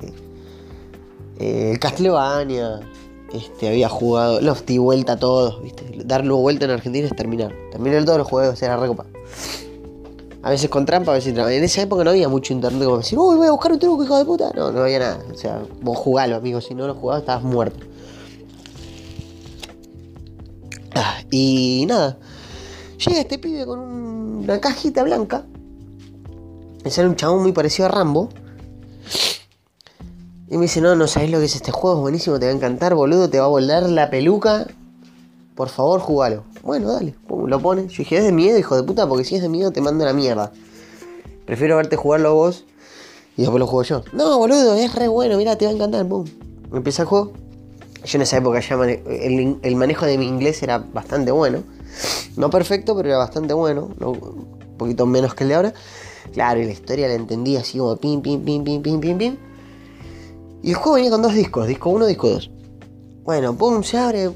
Eh, Castlevania. Este, había jugado. Los di vuelta a todos, ¿viste? Darle vuelta en Argentina es terminar. Terminar todos los juegos, era recopa. A veces con trampa, a veces trampa. En esa época no había mucho internet como decir, uy, voy a buscar un truco, hijo de puta. No, no había nada. O sea, vos jugalo, amigo. Si no lo jugabas, estabas muerto. Ah, y nada. Llega este pibe con una cajita blanca. Me sale un chabón muy parecido a Rambo. Y me dice, no, no sabes lo que es este juego, es buenísimo, te va a encantar, boludo, te va a volar la peluca. Por favor, jugalo. Bueno, dale, lo pone. Yo dije, es de miedo, hijo de puta, porque si es de miedo te mando la mierda. Prefiero verte jugarlo vos y después lo juego yo. No, boludo, es re bueno, mira, te va a encantar, pum. Empieza el juego. Yo en esa época ya el, el manejo de mi inglés era bastante bueno. No perfecto, pero era bastante bueno. Un poquito menos que el de ahora. Claro, y la historia la entendí así como pim, pim, pim, pim, pim, pim, pim. Y el juego venía con dos discos, disco 1 disco 2. Bueno, pum, se abre,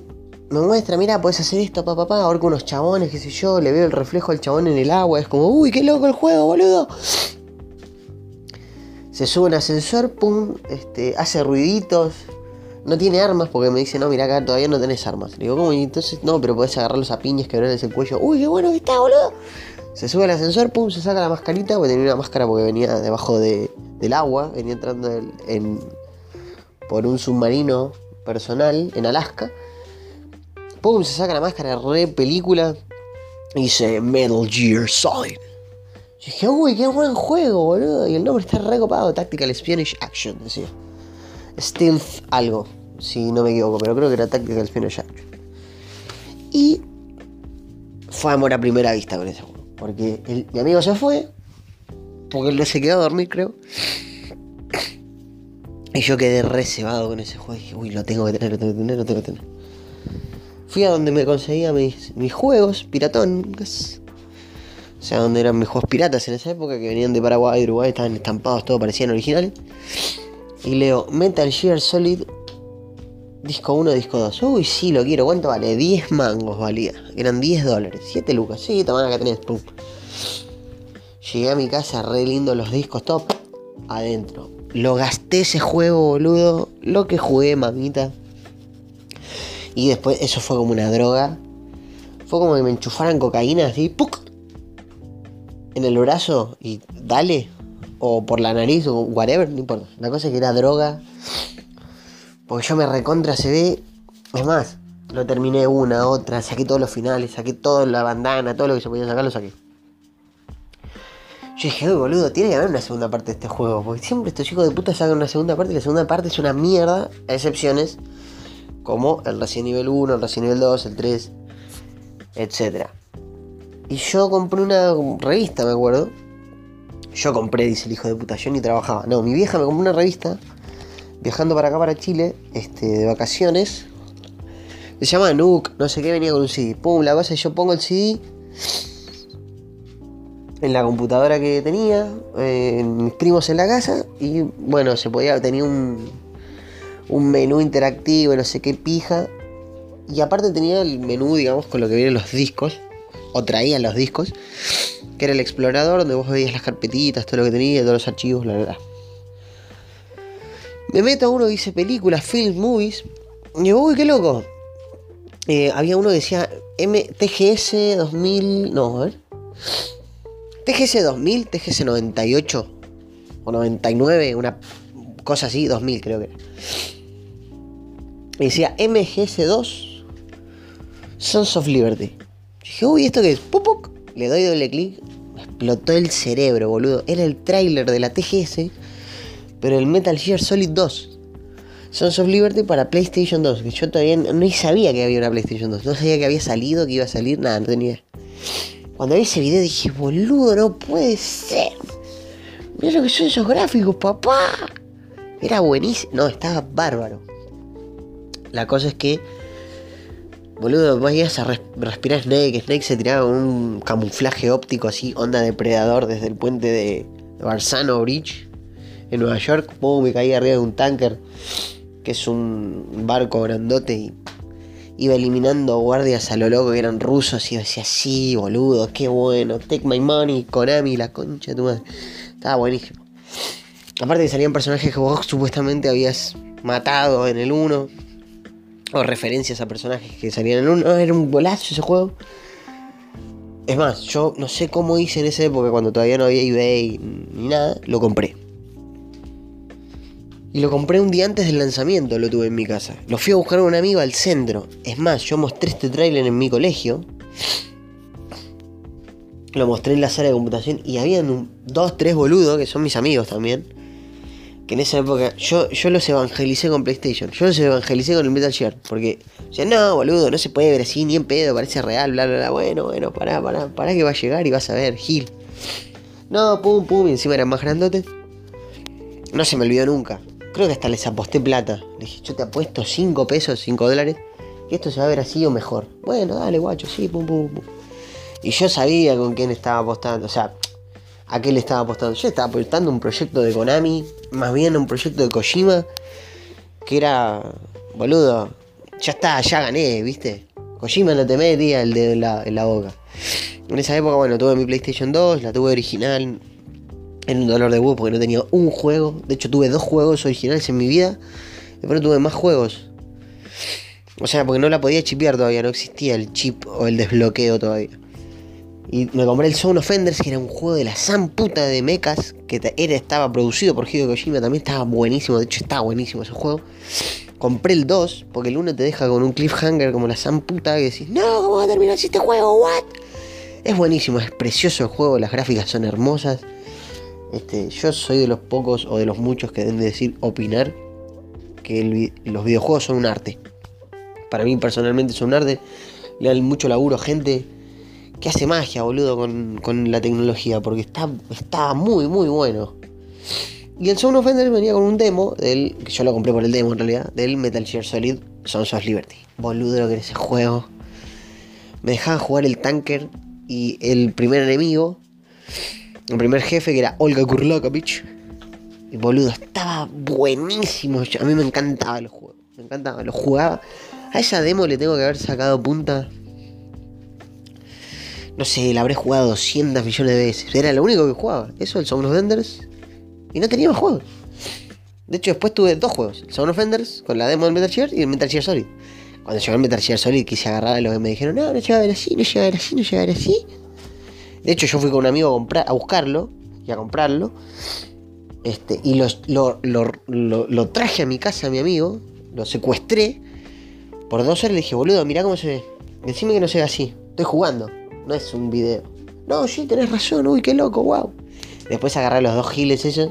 me muestra, mira, puedes hacer esto, papá, papá, ahora con unos chabones, qué sé yo, le veo el reflejo del chabón en el agua, es como, uy, qué loco el juego, boludo. Se sube un ascensor, pum, este, hace ruiditos, no tiene armas porque me dice, no, mira acá todavía no tenés armas. Le digo, ¿cómo? Y entonces, no, pero podés agarrarlos a piñas, quebrarles el cuello. Uy, qué bueno que está, boludo. Se sube al ascensor, pum, se saca la mascarita, porque tenía una máscara porque venía debajo de, del agua, venía entrando en, por un submarino personal en Alaska. Pum, se saca la máscara, re película. Y dice Metal Gear Solid. Yo dije, uy, qué buen juego, boludo. Y el nombre está recopado, Tactical Spanish Action, decía. Stealth algo, si no me equivoco, pero creo que era Tactical Spanish Action. Y fue amor a primera vista con ese juego. Porque mi amigo se fue, porque él se quedó a dormir, creo. Y yo quedé reservado con ese juego. Y dije, uy, lo tengo que tener, lo tengo que tener, lo tengo que tener. Fui a donde me conseguía mis, mis juegos piratón. O sea, donde eran mis juegos piratas en esa época, que venían de Paraguay, de Uruguay, estaban estampados, todo parecían originales. Y leo Metal Gear Solid Disco 1, disco 2. Uy, sí, lo quiero. ¿Cuánto vale? 10 mangos valía. Eran 10 dólares. 7 lucas. Sí, toma acá tenés. Pum. Llegué a mi casa, re lindo los discos top. Adentro. Lo gasté ese juego, boludo. Lo que jugué, mamita. Y después, eso fue como una droga. Fue como que me enchufaran cocaína así, ¡puc! En el brazo y dale. O por la nariz o whatever, no importa. La cosa es que era droga. Porque yo me recontra se ve. Es más, lo terminé una, otra, saqué todos los finales, saqué toda la bandana, todo lo que se podía sacar lo saqué. Yo dije, uy, boludo, tiene que haber una segunda parte de este juego. Porque siempre estos hijos de puta sacan una segunda parte y la segunda parte es una mierda, a excepciones como el Resident Nivel 1, el Resident Nivel 2, el 3, etc. Y yo compré una revista, me acuerdo, Yo compré, dice el hijo de puta, yo ni trabajaba. No, mi vieja me compró una revista, viajando para acá, para Chile, este, de vacaciones. Se llama Nook, no sé qué, venía con un CD. Pum, la cosa, yo pongo el CD en la computadora que tenía, eh, mis primos en la casa, y bueno, se podía, tenía un, un menú interactivo, no sé qué pija. Y aparte tenía el menú, digamos, con lo que vienen los discos, o traían los discos, que era el explorador, donde vos veías las carpetitas, todo lo que tenía, todos los archivos, la verdad. Me meto a uno que dice películas, films, movies, y digo, uy, qué loco. Eh, había uno que decía MTGS 2000, no, a ver. TGS 2000, TGS 98 o 99, una cosa así, 2000 creo que era. Y decía MGS2 Sons of Liberty. dije, uy, ¿esto qué es? ¡Pupuc! Le doy doble clic, me explotó el cerebro, boludo. Era el tráiler de la TGS, pero el Metal Gear Solid 2. Sons of Liberty para PlayStation 2. Que yo todavía no, sabía que había una PlayStation 2. No sabía que había salido, que iba a salir, nada, no tenía idea. Cuando vi ese video dije, boludo, no puede ser. Mira lo que son esos gráficos, papá. Era buenísimo. No, estaba bárbaro. La cosa es que, boludo, vos ibas a respirar Snake. Snake se tiraba un camuflaje óptico así, onda depredador desde el puente de Barzano Bridge en Nueva York. Pum, me caía arriba de un tanker, que es un barco grandote y iba eliminando guardias a lo loco que eran rusos y decía, sí, boludo, qué bueno, take my money, Konami, la concha de tu madre. Estaba buenísimo. Aparte que salían personajes que vos supuestamente habías matado en el 1. O referencias a personajes que salían en el 1. Era un golazo ese juego. Es más, yo no sé cómo hice en esa época cuando todavía no había eBay ni nada, lo compré. Y lo compré un día antes del lanzamiento, lo tuve en mi casa. Lo fui a buscar a un amigo al centro. Es más, yo mostré este trailer en mi colegio. Lo mostré en la sala de computación y habían dos, tres boludos, que son mis amigos también. Que en esa época yo, yo los evangelicé con PlayStation. Yo los evangelicé con el Metal Gear. Porque, o sea, no, boludo, no se puede ver así ni en pedo, parece real, bla, bla, bla. Bueno, bueno, pará, pará, pará que va a llegar y vas a ver, Gil. No, pum, pum, y encima eran más grandotes. No se me olvidó nunca. Creo que hasta les aposté plata. Le dije, yo te apuesto 5 pesos, 5 dólares, que esto se va a ver así o mejor. Bueno, dale, guacho, sí, pum, pum. Y yo sabía con quién estaba apostando, o sea, a qué le estaba apostando. Yo estaba apostando un proyecto de Konami, más bien un proyecto de Kojima, que era, boludo, ya está, ya gané, ¿viste? Kojima no te metía el dedo en la boca. En esa época, bueno, tuve mi PlayStation 2, la tuve original, era un dolor de huevo porque no tenía un juego. De hecho, tuve dos juegos originales en mi vida. Después tuve más juegos. O sea, porque no la podía chipear todavía. No existía el chip o el desbloqueo todavía. Y me compré el Zone Offenders, que era un juego de la san puta de mechas. Que era, estaba producido por Hideo Kojima. También estaba buenísimo. De hecho, estaba buenísimo ese juego. Compré el 2, porque el 1 te deja con un cliffhanger como la san puta. Que decís, no, ¿cómo va a terminar este juego? ¿What? Es buenísimo, es precioso el juego. Las gráficas son hermosas. Este, yo soy de los pocos o de los muchos que deben decir opinar que los videojuegos son un arte. Para mí personalmente son un arte. Le dan mucho laburo a gente que hace magia, boludo, con, la tecnología. Porque está, está muy, muy bueno. Y el Sound of venía con un demo, del, que yo lo compré por el demo en realidad, del Metal Gear Solid Sons of Liberty. Boludo lo que era ese juego. Me dejaban jugar el tanker y el primer enemigo el primer jefe que era Olga Kurlakovich. Y boludo, estaba buenísimo. A mí me encantaba el juego. Me encantaba, lo jugaba. A esa demo le tengo que haber sacado punta. No sé, la habré jugado 200 millones de veces. Era lo único que jugaba. Eso, el Sound of Enders. Y no tenía más juegos. De hecho, después tuve dos juegos: el Sound of Enders con la demo del Metal Gear y el Metal Gear Solid. Cuando llegó el Metal Gear Solid quise agarrar a los que me dijeron: No, no llega a ver así, no llega a ver así, no llega a ver así. De hecho, yo fui con un amigo a, comprar, a buscarlo y a comprarlo. Este, y lo, traje a mi casa a mi amigo, lo secuestré. Por dos horas le dije, boludo, mirá cómo se ve. Decime que no se ve así. Estoy jugando, no es un video. No, sí, tenés razón, uy, qué loco, wow. Después agarré los dos giles esos.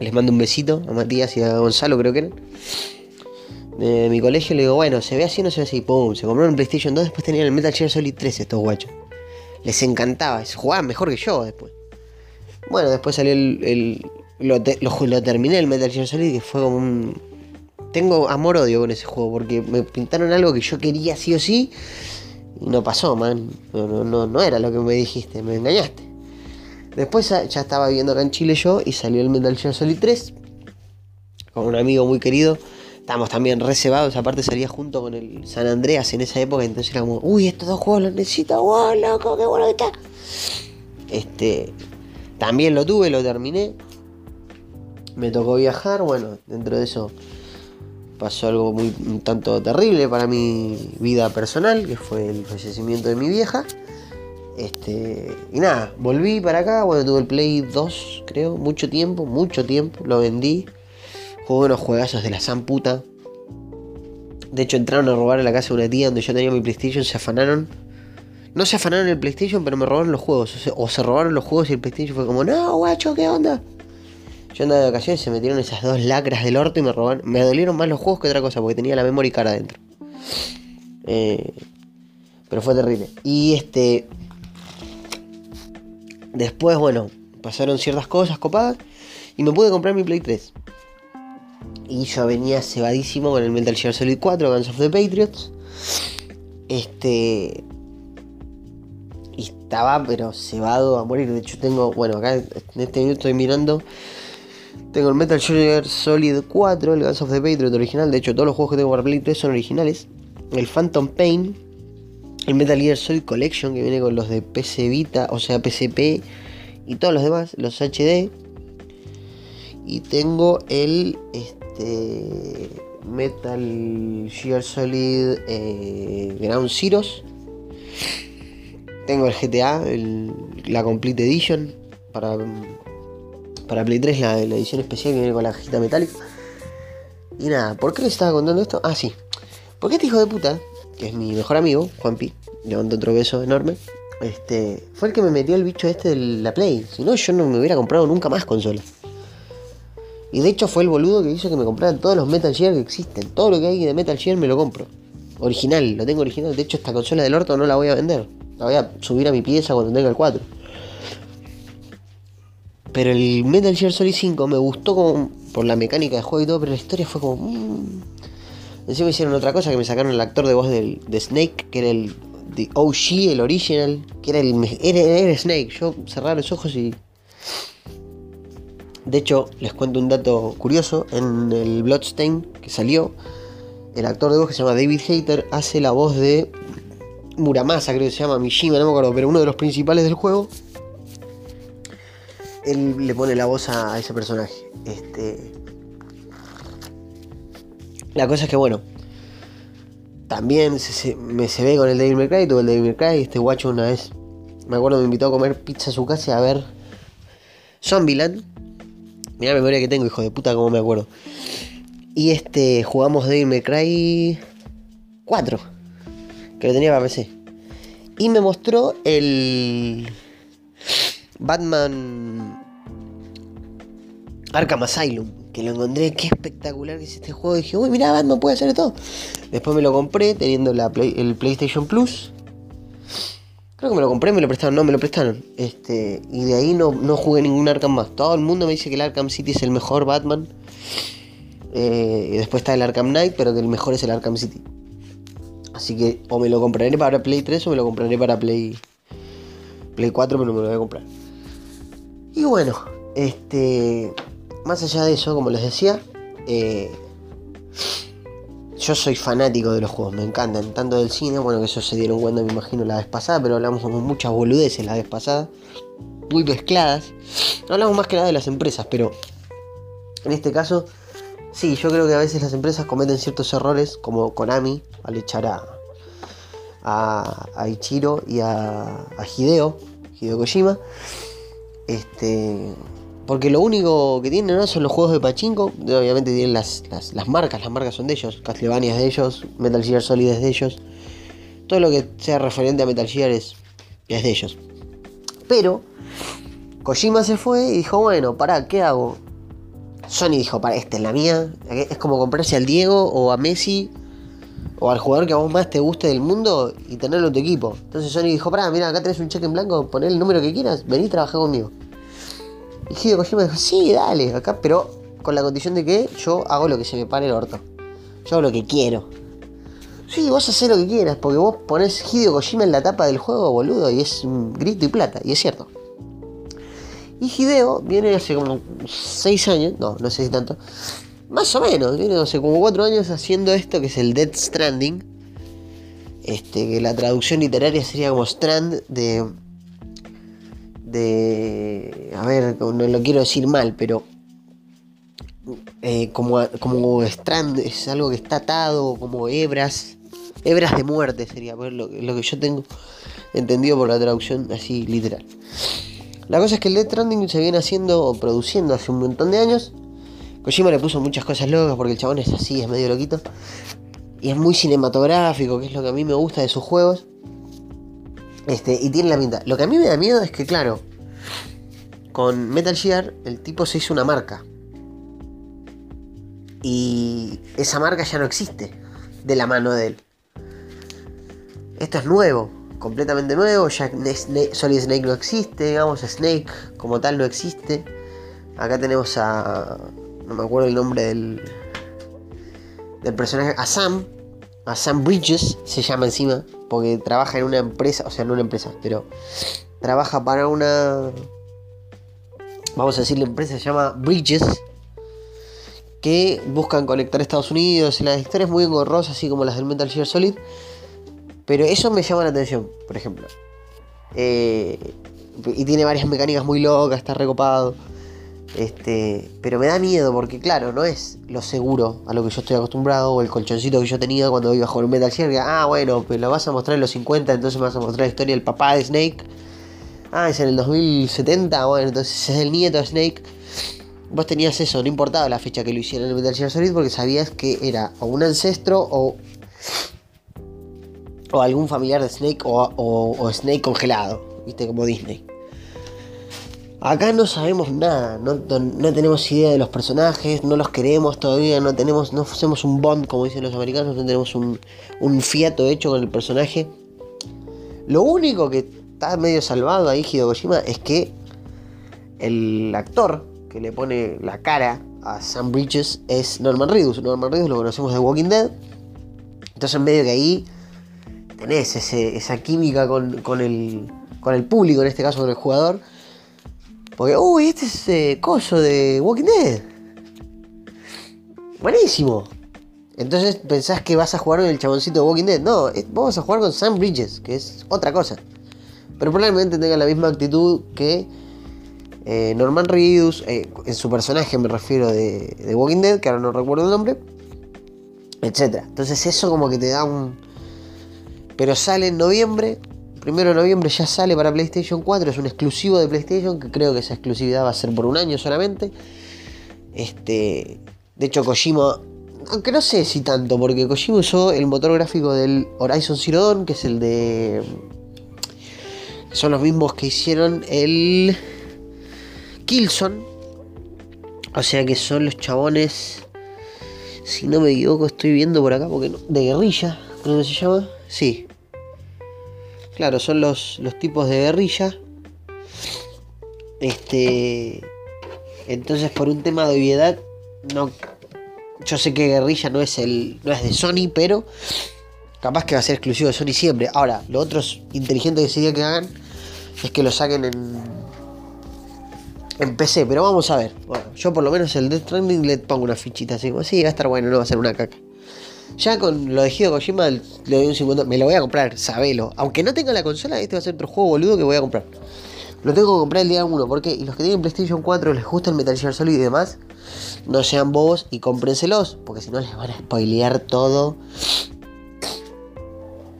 Les mando un besito a Matías y a Gonzalo, creo que eran. De mi colegio le digo, bueno, se ve así o no se ve así. Pum, se compraron un PlayStation 2, después tenían el Metal Gear Solid 3 estos guachos les encantaba, jugaban mejor que yo después. Bueno, después salió el. lo, terminé el Metal Gear Solid, que fue como un. Tengo amor-odio con ese juego, porque me pintaron algo que yo quería sí o sí, y no pasó, man. No, no, no, era lo que me dijiste, me engañaste. Después ya estaba viviendo acá en Chile yo y salió el Metal Gear Solid 3 con un amigo muy querido. Estábamos también reservados, aparte salía junto con el San Andreas en esa época, entonces era como, uy, estos dos juegos los necesito, wow, loco, qué bueno que está. Este, también lo tuve, lo terminé. Me tocó viajar, bueno, dentro de eso pasó algo muy un tanto terrible para mi vida personal, que fue el fallecimiento de mi vieja. Este, y nada, volví para acá, bueno, tuve el Play 2, creo, mucho tiempo, mucho tiempo, lo vendí. Jugué unos juegazos de la san puta. De hecho, entraron a robar a la casa de una tía donde yo tenía mi PlayStation, se afanaron. No se afanaron el PlayStation, pero me robaron los juegos. O se, robaron los juegos y el PlayStation fue como, no, guacho, ¿qué onda? Yo andaba de vacaciones se metieron esas dos lacras del orto y me robaron. Me dolieron más los juegos que otra cosa, porque tenía la memoria cara adentro. Eh, pero fue terrible. Y este. Después, bueno, pasaron ciertas cosas copadas. Y me pude comprar mi Play 3. Y yo venía cebadísimo con el Metal Gear Solid 4, Guns of the Patriots. Este. Estaba, pero cebado a morir. De hecho, tengo. Bueno, acá en este minuto estoy mirando. Tengo el Metal Gear Solid 4, el Guns of the Patriots original. De hecho, todos los juegos que tengo para Play 3 son originales. El Phantom Pain. El Metal Gear Solid Collection, que viene con los de PC Vita, o sea, PCP y todos los demás, los HD. Y tengo el. Este, Metal Gear Solid eh, Ground Zeroes. Tengo el GTA, la Complete Edition para, para Play 3, la, edición especial que viene con la cajita metálica. Y nada, ¿por qué les estaba contando esto? Ah, sí. Porque este hijo de puta, que es mi mejor amigo, Juanpi, le mando otro beso enorme, este, fue el que me metió el bicho este de la Play. Si no, yo no me hubiera comprado nunca más consola. Y de hecho fue el boludo que hizo que me compraran todos los Metal Gear que existen. Todo lo que hay de Metal Gear me lo compro. Original, lo tengo original. De hecho, esta consola del orto no la voy a vender. La voy a subir a mi pieza cuando tenga el 4. Pero el Metal Gear Solid 5 me gustó como por la mecánica de juego y todo, pero la historia fue como... Mmm. Encima hicieron otra cosa, que me sacaron el actor de voz del, de Snake, que era el de OG, el original, que era el era, era Snake. Yo cerraba los ojos y de hecho, les cuento un dato curioso. En el Bloodstain que salió, el actor de voz que se llama David Hater hace la voz de Muramasa, creo que se llama Mishima, no me acuerdo, pero uno de los principales del juego. Él le pone la voz a, ese personaje. Este. La cosa es que, bueno, también se, me se ve con el David McCray, tuve el David McCray, este guacho una vez, me acuerdo, me invitó a comer pizza a su casa a ver Zombieland. Mira la memoria que tengo, hijo de puta, como me acuerdo. Y este, jugamos Devil May Cry 4, que lo tenía para PC. Y me mostró el Batman Arkham Asylum, que lo encontré, qué espectacular que es este juego. Dije, uy, mira, Batman puede hacer todo. Después me lo compré teniendo la el PlayStation Plus. Creo que me lo compré, me lo prestaron, no, me lo prestaron. Este, y de ahí no, no jugué ningún Arkham más. Todo el mundo me dice que el Arkham City es el mejor Batman. Eh, y después está el Arkham Knight, pero que el mejor es el Arkham City. Así que o me lo compraré para Play 3 o me lo compraré para Play, Play 4, pero no me lo voy a comprar. Y bueno, este, más allá de eso, como les decía, eh, yo soy fanático de los juegos, me encantan, tanto del cine, bueno, que eso se dieron cuenta, me imagino, la vez pasada, pero hablamos como muchas boludeces la vez pasada, muy mezcladas. No hablamos más que nada de las empresas, pero en este caso, sí, yo creo que a veces las empresas cometen ciertos errores, como Konami, al echar a, a, Ichiro y a, a Hideo, Hideo Kojima. Este, porque lo único que tienen ¿no? son los juegos de Pachinko. Obviamente tienen las, marcas, las marcas son de ellos. Castlevania es de ellos, Metal Gear Solid es de ellos. Todo lo que sea referente a Metal Gear es, de ellos. Pero Kojima se fue y dijo, bueno, pará, ¿qué hago? Sony dijo, para, esta es la mía. Es como comprarse al Diego o a Messi o al jugador que a vos más te guste del mundo y tenerlo en tu equipo. Entonces Sony dijo, pará, mira, acá tenés un cheque en blanco, poné el número que quieras, vení y trabajá conmigo. Y Hideo Kojima dijo, sí, dale, acá, pero con la condición de que yo hago lo que se me pare el orto. Yo hago lo que quiero. Sí, vos haces lo que quieras, porque vos pones Hideo Kojima en la tapa del juego, boludo, y es un grito y plata, y es cierto. Y Hideo viene hace como 6 años, no, no sé si tanto, más o menos, viene hace como 4 años haciendo esto que es el Dead Stranding. Este, que la traducción literaria sería como Strand de. De. A ver, no lo quiero decir mal, pero. Eh, como, como Strand es algo que está atado, como hebras. Hebras de muerte sería lo, lo que yo tengo entendido por la traducción así literal. La cosa es que el Death Stranding se viene haciendo o produciendo hace un montón de años. Kojima le puso muchas cosas locas porque el chabón es así, es medio loquito. Y es muy cinematográfico, que es lo que a mí me gusta de sus juegos. Este, y tiene la pinta. Lo que a mí me da miedo es que, claro, con Metal Gear el tipo se hizo una marca. Y esa marca ya no existe de la mano de él. Esto es nuevo, completamente nuevo. Ya Solid Snake no existe, digamos, Snake como tal no existe. Acá tenemos a. No me acuerdo el nombre del. Del personaje. A Sam. A Sam Bridges se llama encima. Porque trabaja en una empresa. O sea, no una empresa, pero. Trabaja para una. Vamos a decir, la empresa se llama Bridges. Que buscan conectar Estados Unidos. Y las historias muy engorrosas, así como las del Metal Gear Solid. Pero eso me llama la atención, por ejemplo. Eh, y tiene varias mecánicas muy locas, está recopado. Este, pero me da miedo porque, claro, no es lo seguro a lo que yo estoy acostumbrado o el colchoncito que yo tenía cuando iba a jugar Metal Gear. Ah, bueno, pero lo vas a mostrar en los 50, entonces me vas a mostrar la historia del papá de Snake. Ah, es en el 2070, bueno, entonces es el nieto de Snake. Vos tenías eso, no importaba la fecha que lo hicieran en Metal Gear porque sabías que era o un ancestro o o algún familiar de Snake o, Snake congelado, viste, como Disney. Acá no sabemos nada, no, tenemos idea de los personajes, no los queremos todavía, no hacemos un bond como dicen los americanos, no tenemos un, un fiato hecho con el personaje. Lo único que está medio salvado ahí Hideo es que el actor que le pone la cara a Sam Bridges es Norman Reedus. Norman Reedus lo conocemos de Walking Dead. Entonces en medio que ahí tenés esa química con, el, con el público, en este caso con el jugador. Porque, uy, este es eh, coso de Walking Dead. Buenísimo. Entonces pensás que vas a jugar con el chaboncito de Walking Dead. No, vamos a jugar con Sam Bridges, que es otra cosa. Pero probablemente tenga la misma actitud que eh, Norman Reedus, eh, en su personaje me refiero de, de Walking Dead, que ahora no recuerdo el nombre, etc. Entonces eso como que te da un, pero sale en noviembre. Primero de noviembre ya sale para PlayStation 4. Es un exclusivo de PlayStation. Que creo que esa exclusividad va a ser por un año solamente. Este. De hecho, Kojima. Aunque no sé si tanto, porque Kojima usó el motor gráfico del Horizon Zero Dawn, que es el de. Son los mismos que hicieron el. Killzone. O sea que son los chabones. Si no me equivoco, estoy viendo por acá, porque no, de guerrilla, ¿cómo se llama? Sí. Claro, son los, los tipos de guerrilla. Este. Entonces, por un tema de obviedad, no. Yo sé que guerrilla no es el. no es de Sony, pero. Capaz que va a ser exclusivo de Sony siempre. Ahora, lo otro inteligente que sería que hagan es que lo saquen en. En PC, pero vamos a ver. Bueno, yo por lo menos el Death Stranding le pongo una fichita así como, sí, va a estar bueno, no va a ser una caca. Ya con lo de Hideo Kojima le doy un 50. Me lo voy a comprar, sabelo. Aunque no tenga la consola, este va a ser otro juego boludo que voy a comprar. Lo tengo que comprar el día 1. porque los que tienen PlayStation 4 les gusta el Metal Gear Solid y demás, no sean bobos y cómprenselos. Porque si no les van a spoilear todo.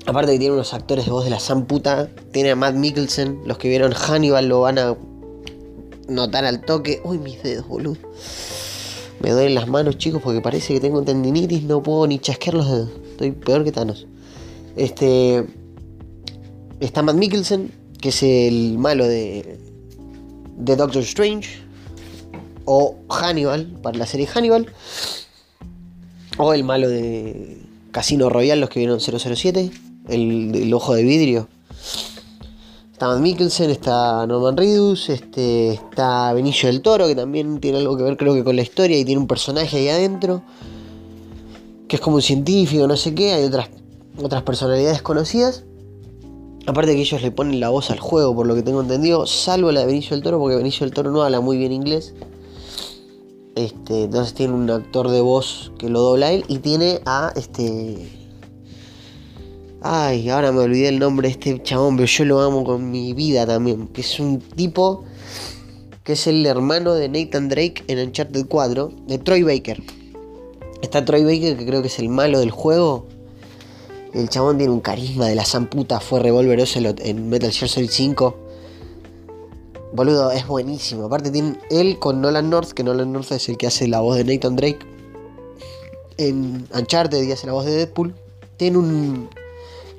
Aparte que tiene unos actores de voz de la san puta. Tiene a Matt Mikkelsen. Los que vieron Hannibal lo van a notar al toque. Uy, mis dedos, boludo. Me duelen las manos, chicos, porque parece que tengo tendinitis, no puedo ni chasquear los dedos. Estoy peor que Thanos. Este. Está Matt Mikkelsen, que es el malo de. de Doctor Strange. O Hannibal, para la serie Hannibal. O el malo de Casino Royale, los que vieron 007. El, el ojo de vidrio. Está Matt Mikkelsen, está Norman Reedus, este, está Benicio del Toro, que también tiene algo que ver creo que con la historia y tiene un personaje ahí adentro, que es como un científico, no sé qué, hay otras, otras personalidades conocidas. Aparte que ellos le ponen la voz al juego, por lo que tengo entendido, salvo la de Benicio del Toro, porque Benicio del Toro no habla muy bien inglés. Este, entonces tiene un actor de voz que lo dobla él y tiene a este Ay, ahora me olvidé el nombre de este chabón, pero yo lo amo con mi vida también. Que es un tipo que es el hermano de Nathan Drake en Uncharted 4, de Troy Baker. Está Troy Baker, que creo que es el malo del juego. El chabón tiene un carisma de la zamputa, fue Revolver Ocelot en Metal Gear Solid 5. Boludo, es buenísimo. Aparte tiene él con Nolan North, que Nolan North es el que hace la voz de Nathan Drake. En Uncharted y hace la voz de Deadpool. Tiene un,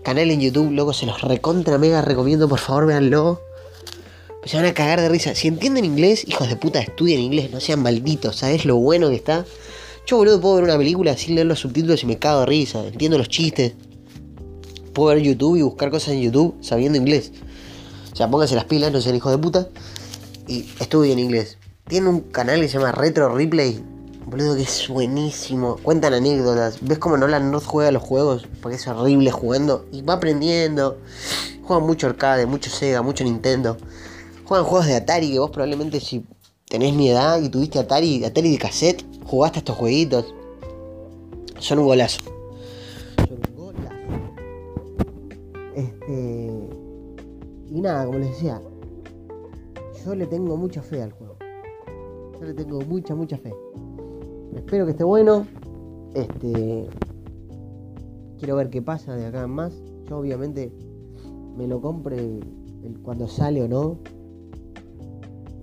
canal en YouTube, loco, se los recontra mega recomiendo, por favor, véanlo. Se van a cagar de risa. Si entienden inglés, hijos de puta, estudien inglés, no sean malditos, ¿sabes lo bueno que está? Yo, boludo, puedo ver una película sin leer los subtítulos y me cago de risa, entiendo los chistes. Puedo ver YouTube y buscar cosas en YouTube sabiendo inglés. O sea, pónganse las pilas, no sean hijos de puta. Y estudien inglés. Tiene un canal que se llama Retro Replay Boludo, que es buenísimo. Cuentan anécdotas. ¿Ves cómo Nolan no juega los juegos? Porque es horrible jugando. Y va aprendiendo. Juegan mucho arcade, mucho Sega, mucho Nintendo. Juegan juegos de Atari que vos probablemente si tenés mi edad y tuviste Atari, Atari de cassette, jugaste estos jueguitos. Son un golazo. Son un golazo. Este. Y nada, como les decía. Yo le tengo mucha fe al juego. Yo le tengo mucha, mucha fe. Espero que esté bueno. Este. Quiero ver qué pasa de acá en más. Yo obviamente me lo compre cuando sale o no.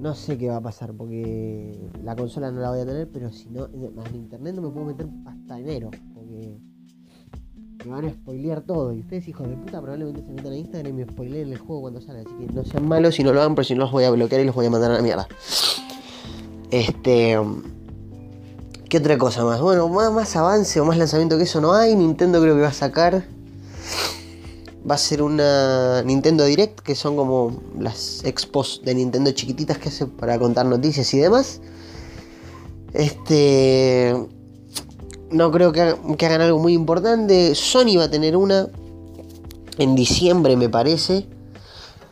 No sé qué va a pasar porque la consola no la voy a tener, pero si no, en internet no me puedo meter hasta enero. Porque me van a spoilear todo. Y ustedes, hijos de puta, probablemente se metan a Instagram y me spoileen el juego cuando salga. Así que no sean malos si no lo hagan, pero si no los voy a bloquear y los voy a mandar a la mierda. Este. ¿Qué otra cosa más? Bueno, más, avance o más lanzamiento que eso no hay. Nintendo creo que va a sacar. Va a ser una Nintendo Direct, que son como las expos de Nintendo chiquititas que hace para contar noticias y demás. Este. No creo que, hagan algo muy importante. Sony va a tener una. En diciembre me parece.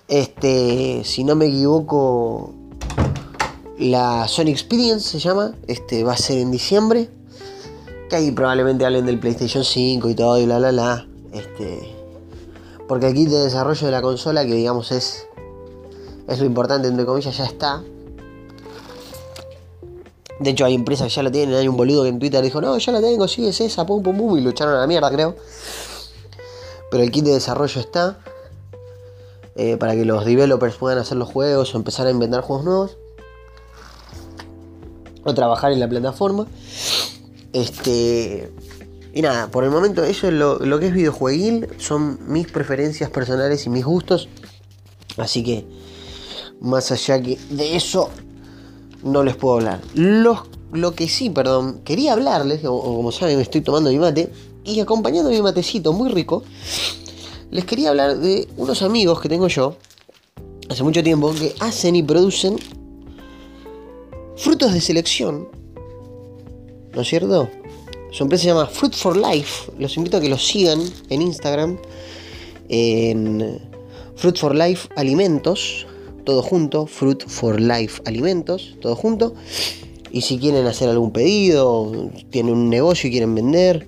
Este. Si no me equivoco la Sony Experience se llama, este va a ser en diciembre. Que ahí probablemente hablen del PlayStation 5 y todo y la la la. Este, porque aquí de desarrollo de la consola, que digamos es, es lo importante, entre comillas, ya está. De hecho, hay empresas que ya lo tienen. Hay un boludo que en Twitter dijo: No, ya la tengo, sí, es esa, pum, pum, pum. Y lo echaron a la mierda, creo. Pero el kit de desarrollo está. Eh, para que los developers puedan hacer los juegos o empezar a inventar juegos nuevos trabajar en la plataforma. Este. Y nada, por el momento eso es lo, que es videojueguil, son mis preferencias personales y mis gustos. Así que, más allá que de eso, no les puedo hablar. lo que sí, perdón, quería hablarles, o, como saben, estoy tomando mi mate, y acompañando mi matecito muy rico, les quería hablar de unos amigos que tengo yo, hace mucho tiempo, que hacen y producen frutos de selección, ¿no es cierto? Su empresa se llama Fruit for Life. Los invito a que los sigan en Instagram. En Fruit for Life Alimentos. Todo junto. Fruit for Life Alimentos. Todo junto. Y si quieren hacer algún pedido, tienen un negocio y quieren vender,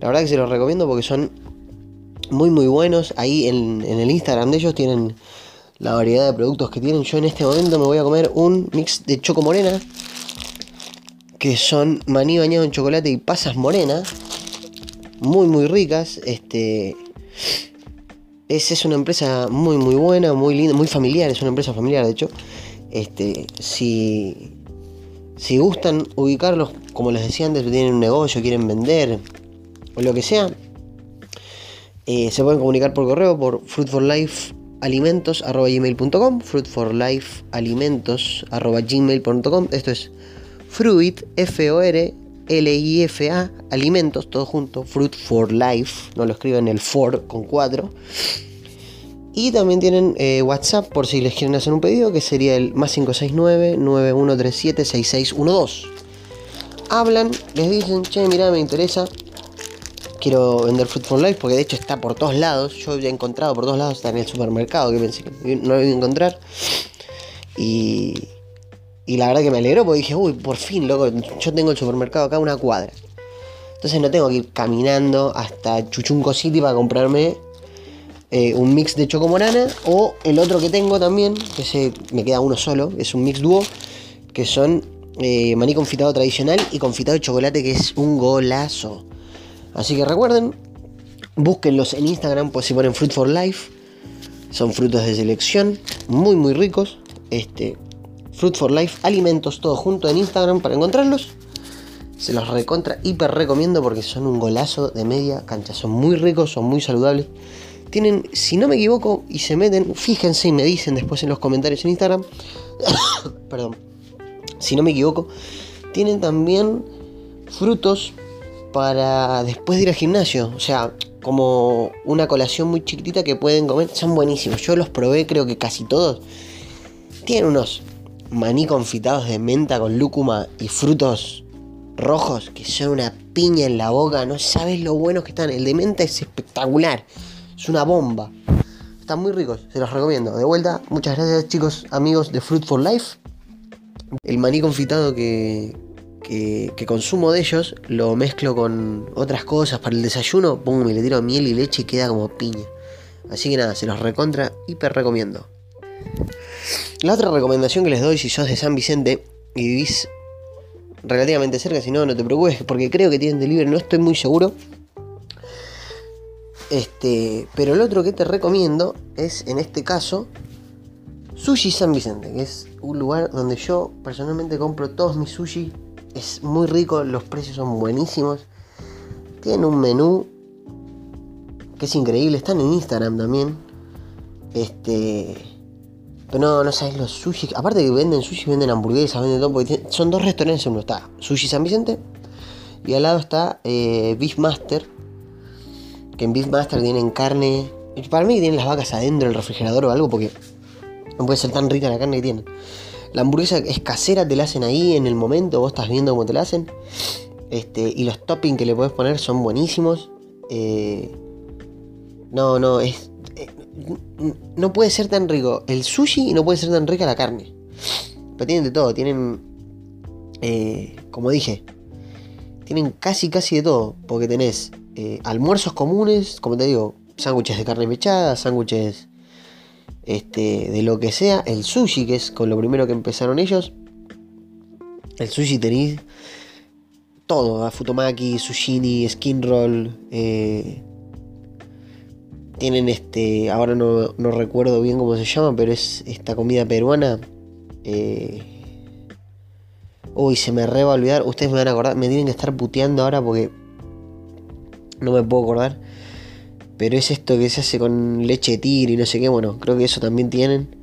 la verdad que se los recomiendo porque son muy muy buenos. Ahí en, en el Instagram de ellos tienen la variedad de productos que tienen. Yo en este momento me voy a comer un mix de choco morena, que son maní bañado en chocolate y pasas morenas, muy muy ricas. Este es, una empresa muy muy buena, muy linda, muy familiar, es una empresa familiar de hecho. Este, si, si gustan ubicarlos, como les decía antes, tienen un negocio, quieren vender o lo que sea, eh, se pueden comunicar por correo por Fruit for Life alimentos.gmail.com, fruit for life alimentos.gmail.com. Esto es fruit, F-O-R, L-I-F-A, alimentos, todo junto, fruit for life, no lo escriben el for con 4. Y también tienen eh, WhatsApp por si les quieren hacer un pedido, que sería el más 569-9137-6612. Hablan, les dicen, che, mira, me interesa. Quiero vender Fruit for Life porque de hecho está por todos lados. Yo había encontrado por todos lados, está en el supermercado, que pensé que no lo iba a encontrar. Y, y la verdad que me alegró porque dije, uy, por fin, loco, yo tengo el supermercado acá una cuadra. Entonces no tengo que ir caminando hasta Chuchunco City para comprarme eh, un mix de chocomorana o el otro que tengo también, que se, me queda uno solo, es un mix dúo, que son eh, maní confitado tradicional y confitado de chocolate, que es un golazo. Así que recuerden, búsquenlos en Instagram, pues si ponen Fruit for Life, son frutos de selección, muy muy ricos. Este, Fruit for Life, alimentos, todo junto en Instagram para encontrarlos. Se los recontra hiper recomiendo porque son un golazo de media cancha. Son muy ricos, son muy saludables. Tienen, si no me equivoco, y se meten, fíjense y me dicen después en los comentarios en Instagram. perdón. Si no me equivoco, tienen también frutos para después de ir al gimnasio. O sea, como una colación muy chiquitita que pueden comer. Son buenísimos. Yo los probé, creo que casi todos. Tienen unos maní confitados de menta con lúcuma y frutos rojos que son una piña en la boca. No sabes lo buenos que están. El de menta es espectacular. Es una bomba. Están muy ricos, se los recomiendo. De vuelta, muchas gracias chicos, amigos de Fruit for Life. El maní confitado que, que, consumo de ellos lo mezclo con otras cosas para el desayuno. Pongo y le tiro miel y leche y queda como piña. Así que nada, se los recontra, hiper recomiendo. La otra recomendación que les doy si sos de San Vicente y vivís relativamente cerca, si no, no te preocupes, porque creo que tienen delivery, no estoy muy seguro. Este, pero el otro que te recomiendo es, en este caso, Sushi San Vicente, que es un lugar donde yo personalmente compro todos mis sushi. Es muy rico, los precios son buenísimos. Tienen un menú que es increíble, están en Instagram también. Este. Pero no, no sabes los sushi. Aparte que venden sushi, venden hamburguesas, venden todo. Porque son dos restaurantes. Uno está Sushi San Vicente. Y al lado está eh, Beef Master que en Beefmaster tienen carne. Para mí tienen las vacas adentro del refrigerador o algo porque no puede ser tan rica la carne que tienen. La hamburguesa es casera, te la hacen ahí en el momento, vos estás viendo cómo te la hacen. Este, y los toppings que le podés poner son buenísimos. Eh, no, no, es. Eh, no puede ser tan rico el sushi y no puede ser tan rica la carne. Pero tienen de todo, tienen. Eh, como dije, tienen casi casi de todo. Porque tenés almuerzos comunes, como te digo, sándwiches de carne mechada, sándwiches este, de lo que sea, el sushi, que es con lo primero que empezaron ellos. El sushi tenéis todo, futomaki, sushini, skin roll. Eh, tienen este, ahora no, recuerdo bien cómo se llama, pero es esta comida peruana. Eh, uy, se me re va a olvidar. Ustedes me van a acordar, me tienen que estar puteando ahora porque no me puedo acordar. Pero es esto que se hace con leche de tigre y no sé qué. Bueno, creo que eso también tienen.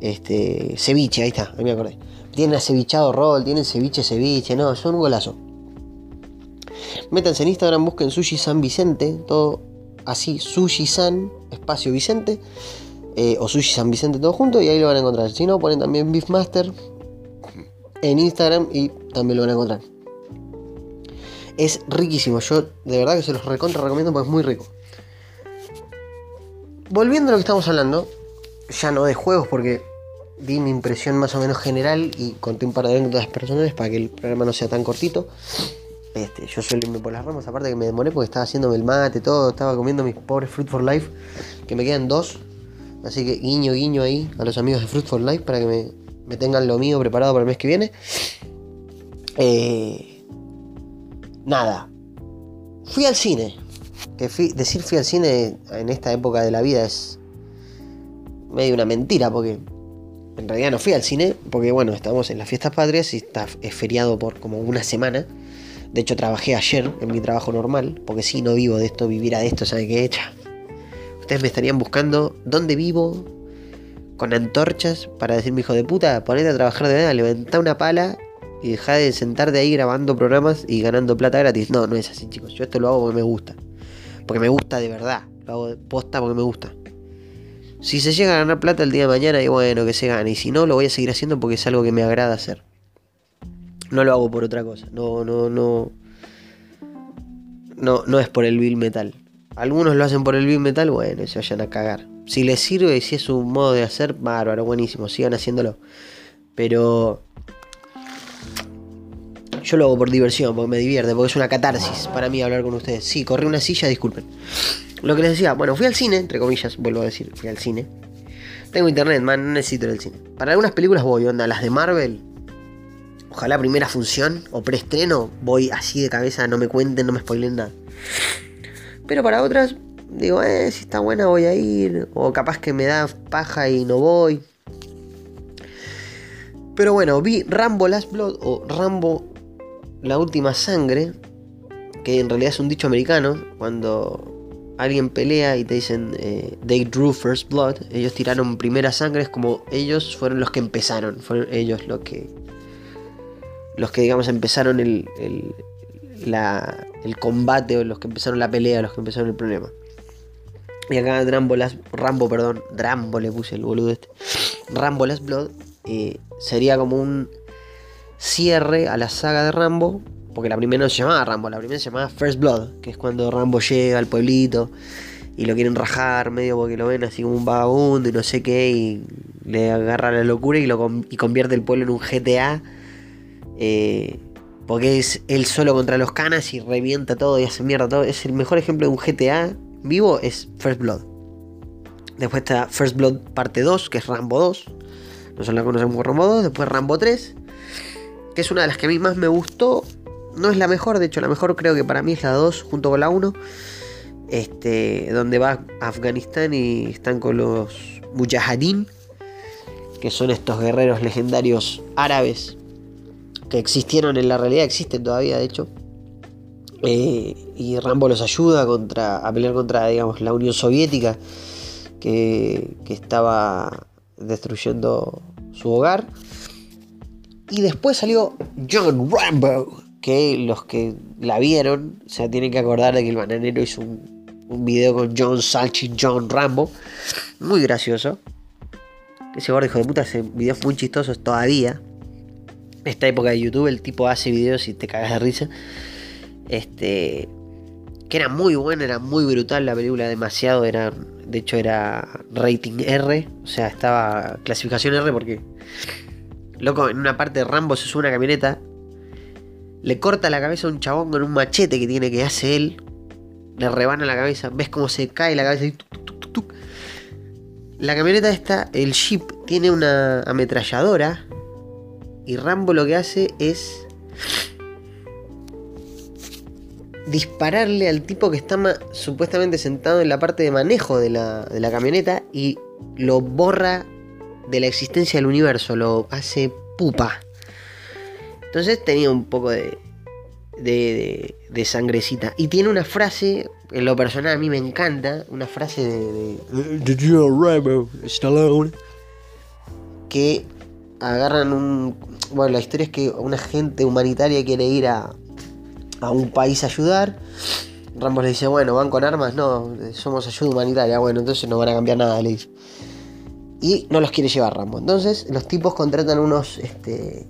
Este. Ceviche, ahí está, ahí me acordé. Tienen acevichado roll, tienen ceviche, ceviche. No, son un golazo. Métanse en Instagram, busquen Sushi San Vicente. Todo así, Sushi San, espacio Vicente. Eh, o Sushi San Vicente todo junto y ahí lo van a encontrar. Si no, ponen también Beefmaster en Instagram y también lo van a encontrar. Es riquísimo. Yo de verdad que se los recontra recomiendo porque es muy rico. Volviendo a lo que estamos hablando, ya no de juegos porque di mi impresión más o menos general y conté un par de anécdotas personales para que el programa no sea tan cortito. Este, yo suelo irme por las ramas, aparte que me demoré porque estaba haciéndome el mate, todo, estaba comiendo mis pobres Fruit for Life, que me quedan dos. Así que guiño, guiño ahí a los amigos de Fruit for Life para que me, me tengan lo mío preparado para el mes que viene. Eh, nada. Fui al cine. Que decir fui al cine en esta época de la vida es medio una mentira porque en realidad no fui al cine porque bueno, estamos en las fiestas patrias y está es feriado por como una semana. De hecho trabajé ayer en mi trabajo normal porque si no vivo de esto, vivir de esto, ¿sabe qué? hecha? Ustedes me estarían buscando dónde vivo con antorchas para decirme hijo de puta, ponete a trabajar de nada, levantar una pala y dejar de sentarte ahí grabando programas y ganando plata gratis. No, no es así, chicos. Yo esto lo hago porque me gusta. Porque me gusta de verdad. Lo hago de posta porque me gusta. Si se llega a ganar plata el día de mañana, y bueno, que se gane. Y si no, lo voy a seguir haciendo porque es algo que me agrada hacer. No lo hago por otra cosa. No, no, no. No, no es por el Bill Metal. Algunos lo hacen por el Bill Metal, bueno, se vayan a cagar. Si les sirve y si es un modo de hacer, bárbaro, buenísimo, sigan haciéndolo. Pero yo lo hago por diversión, porque me divierte, porque es una catarsis para mí hablar con ustedes. Sí, corrí una silla, disculpen. Lo que les decía, bueno, fui al cine, entre comillas, vuelvo a decir, fui al cine. Tengo internet, man, no necesito ir al cine. Para algunas películas voy, onda, las de Marvel. Ojalá primera función o preestreno, voy así de cabeza, no me cuenten, no me spoilen nada. Pero para otras, digo, eh, si está buena voy a ir. O capaz que me da paja y no voy. Pero bueno, vi Rambo Last Blood o Rambo La Última Sangre, que en realidad es un dicho americano, cuando alguien pelea y te dicen eh, They drew first blood, ellos tiraron primera sangre, es como ellos fueron los que empezaron, fueron ellos los que, los que digamos empezaron el, el, el combate, o los que empezaron la pelea, los que empezaron el problema. Y acá Rambo, Last, Rambo, perdón, Rambo le puse el boludo este. Rambo Last Blood eh, sería como un cierre a la saga de Rambo, porque la primera no se llamaba Rambo, la primera se llamaba First Blood, que es cuando Rambo llega al pueblito y lo quieren rajar medio porque lo ven así como un vagabundo y no sé qué, y le agarra la locura y, lo, y convierte el pueblo en un GTA. Eh, porque es él solo contra los canas y revienta todo y hace mierda todo. Es el mejor ejemplo de un GTA vivo, es First Blood. Después está First Blood parte 2, que es Rambo 2. Nosotros la conocemos como Rambo 2. Después Rambo 3, es una de las que a mí más me gustó. No es la mejor, de hecho la mejor creo que para mí es la 2 junto con la 1. Este, donde va a Afganistán y están con los Mujahideen, que son estos guerreros legendarios árabes que existieron en la realidad, existen todavía de hecho. Eh, y Rambo los ayuda contra, a pelear contra digamos, la Unión Soviética que, que estaba destruyendo su hogar. Y después salió John Rambo, que los que la vieron, o sea, tienen que acordar de que el bananero hizo un, video con John Salchi, John Rambo, muy gracioso. Ese gordo hijo de puta hace videos muy chistosos todavía. Esta época de YouTube, el tipo hace videos y te cagas de risa. Este. Que era muy buena, era muy brutal la película, demasiado. Era, de hecho, era rating R. O sea, estaba clasificación R porque. Loco, en una parte de Rambo se sube una camioneta. Le corta la cabeza a un chabón con un machete que tiene que hace él. Le rebana la cabeza. Ves cómo se cae la cabeza y La camioneta esta, el Jeep, tiene una ametralladora. Y Rambo lo que hace es dispararle al tipo que está supuestamente sentado en la parte de manejo de la, camioneta y lo borra de la existencia del universo, lo hace pupa. Entonces tenía un poco de, de, sangrecita. Y tiene una frase, en lo personal a mí me encanta, una frase de... de Stallone. Que agarran un... Bueno, la historia es que una gente humanitaria quiere ir a, a un país a ayudar. Rambo le dice, bueno, ¿van con armas? No, somos ayuda humanitaria. Bueno, entonces no van a cambiar nada, le dice. Y no los quiere llevar Rambo. Entonces los tipos contratan unos este,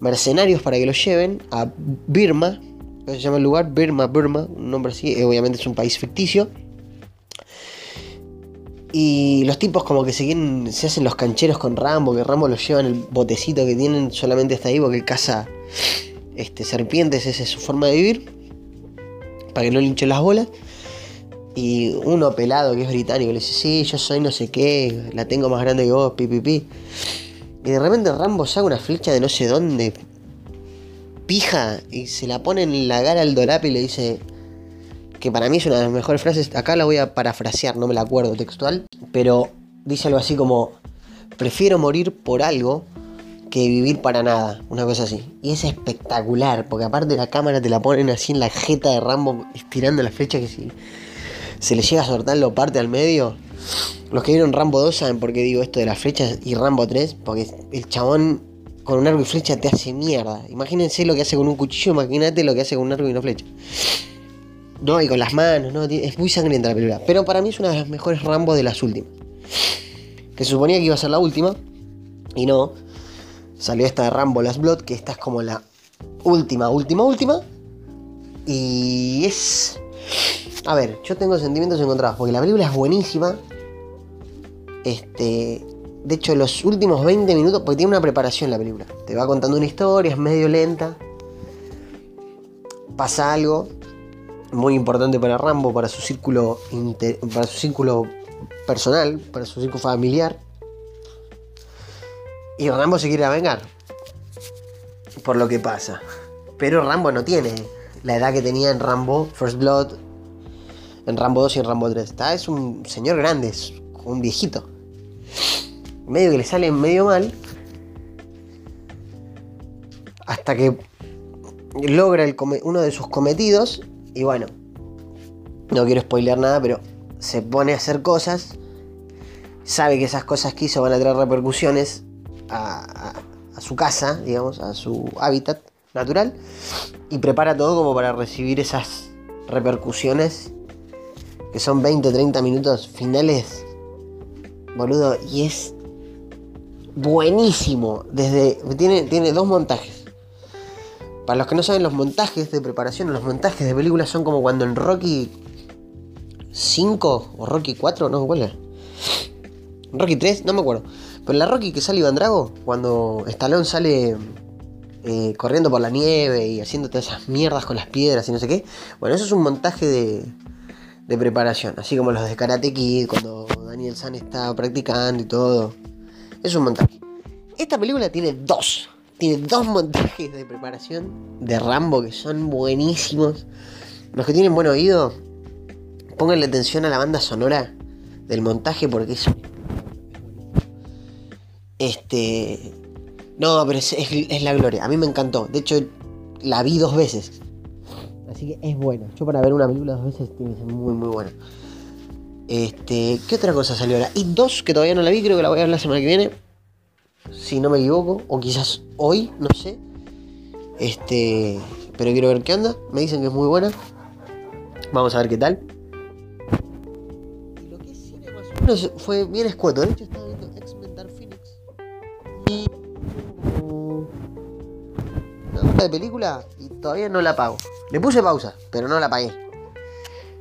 mercenarios para que los lleven a Birma. Se llama el lugar Birma, Burma, un nombre así. Obviamente es un país ficticio. Y los tipos como que se, quieren, se hacen los cancheros con Rambo, que Rambo los lleva en el botecito que tienen solamente hasta ahí porque caza este, serpientes, esa es su forma de vivir, para que no linchen las bolas. Y uno pelado que es británico le dice, sí, yo soy no sé qué, la tengo más grande que vos, pi, pi, pi. Y de repente Rambo saca una flecha de no sé dónde, pija, y se la pone en la cara al Dorap y le dice, que para mí es una de las mejores frases, acá la voy a parafrasear, no me la acuerdo textual, pero dice algo así como, prefiero morir por algo que vivir para nada, una cosa así. Y es espectacular, porque aparte la cámara te la ponen así en la jeta de Rambo, estirando la flecha que si se le llega a soltar lo parte al medio. Los que vieron Rambo 2 saben por qué digo esto de las flechas y Rambo 3, porque el chabón con un arco y flecha te hace mierda. Imagínense lo que hace con un cuchillo, imagínate lo que hace con un arco y una flecha. No, y con las manos, no, es muy sangrienta la película. Pero para mí es una de las mejores Rambo de las últimas. Que suponía que iba a ser la última. Y no. Salió esta de Rambo Last Blood, que esta es como la última, última, última. Y es... A ver, yo tengo sentimientos encontrados, porque la película es buenísima. Este... De hecho, los últimos 20 minutos, porque tiene una preparación la película. Te va contando una historia, es medio lenta. Pasa algo muy importante para Rambo, para su círculo, para su círculo personal, para su círculo familiar. Y Rambo se quiere vengar. Por lo que pasa. Pero Rambo no tiene la edad que tenía en Rambo First Blood, en Rambo 2 y en Rambo 3. Está, es un señor grande, es un viejito. Medio que le sale medio mal. Hasta que logra uno de sus cometidos. Y bueno, no quiero spoilear nada, pero se pone a hacer cosas. Sabe que esas cosas que hizo van a traer repercusiones a, su casa, digamos, a su hábitat natural. Y prepara todo como para recibir esas repercusiones. Que son 20-30 minutos finales. Boludo. Y es buenísimo. Desde. Tiene, tiene dos montajes. Para los que no saben, los montajes de preparación, los montajes de películas son como cuando en Rocky 5 o Rocky 4, no, ¿cuál era? Rocky 3, no me acuerdo. Pero en la Rocky que sale Iván Drago, cuando Stallone sale eh, corriendo por la nieve y haciendo todas esas mierdas con las piedras y no sé qué. Bueno, eso es un montaje de, de preparación. Así como los de Karate Kid, cuando Daniel San está practicando y todo. Es un montaje. Esta película tiene dos. Tiene dos montajes de preparación de Rambo que son buenísimos. Los que tienen buen oído Pónganle atención a la banda sonora del montaje porque es. Este. No, pero es, la gloria. A mí me encantó. De hecho, la vi dos veces. Así que es buena. Yo para ver una película dos veces tiene que ser muy, muy buena. Este. ¿Qué otra cosa salió ahora? Y dos que todavía no la vi, creo que la voy a ver la semana que viene. Si no me equivoco. O quizás hoy, no sé. Este. Pero quiero ver qué anda. Me dicen que es muy buena. Vamos a ver qué tal fue bien escueto. De hecho, estaba viendo X-Men Phoenix. Y. Una hora de película y todavía no la pago. Le puse pausa, pero no la pagué.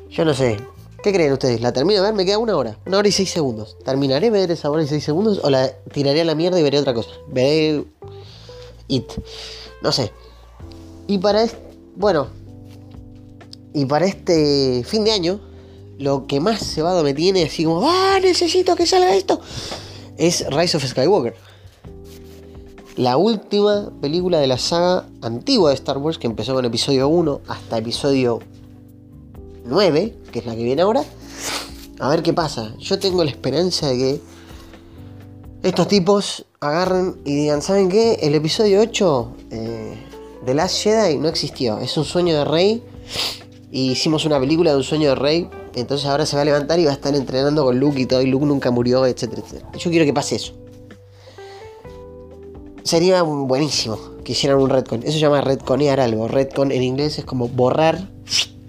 Yo no sé. ¿Qué creen ustedes? ¿La termino de ver? Me queda una hora. Una hora y seis segundos. ¿Terminaré de ver esa hora y seis segundos? ¿O la tiraré a la mierda y veré otra cosa? Veré. It. No sé. Y para este. Bueno. Y para este fin de año lo que más cebado me tiene, así como, ¡ah, necesito que salga esto! Es Rise of Skywalker. La última película de la saga antigua de Star Wars, que empezó con episodio 1 hasta episodio 9, que es la que viene ahora. A ver qué pasa. Yo tengo la esperanza de que estos tipos agarren y digan, ¿saben qué? El episodio 8 eh, de Last Jedi no existió. Es un sueño de Rey. Y hicimos una película de un sueño de Rey entonces ahora se va a levantar y va a estar entrenando con Luke y todo, y Luke nunca murió, etcétera, etcétera. Yo quiero que pase eso. Sería buenísimo que hicieran un retcon. Eso se llama retconear algo. Retcon en inglés es como borrar.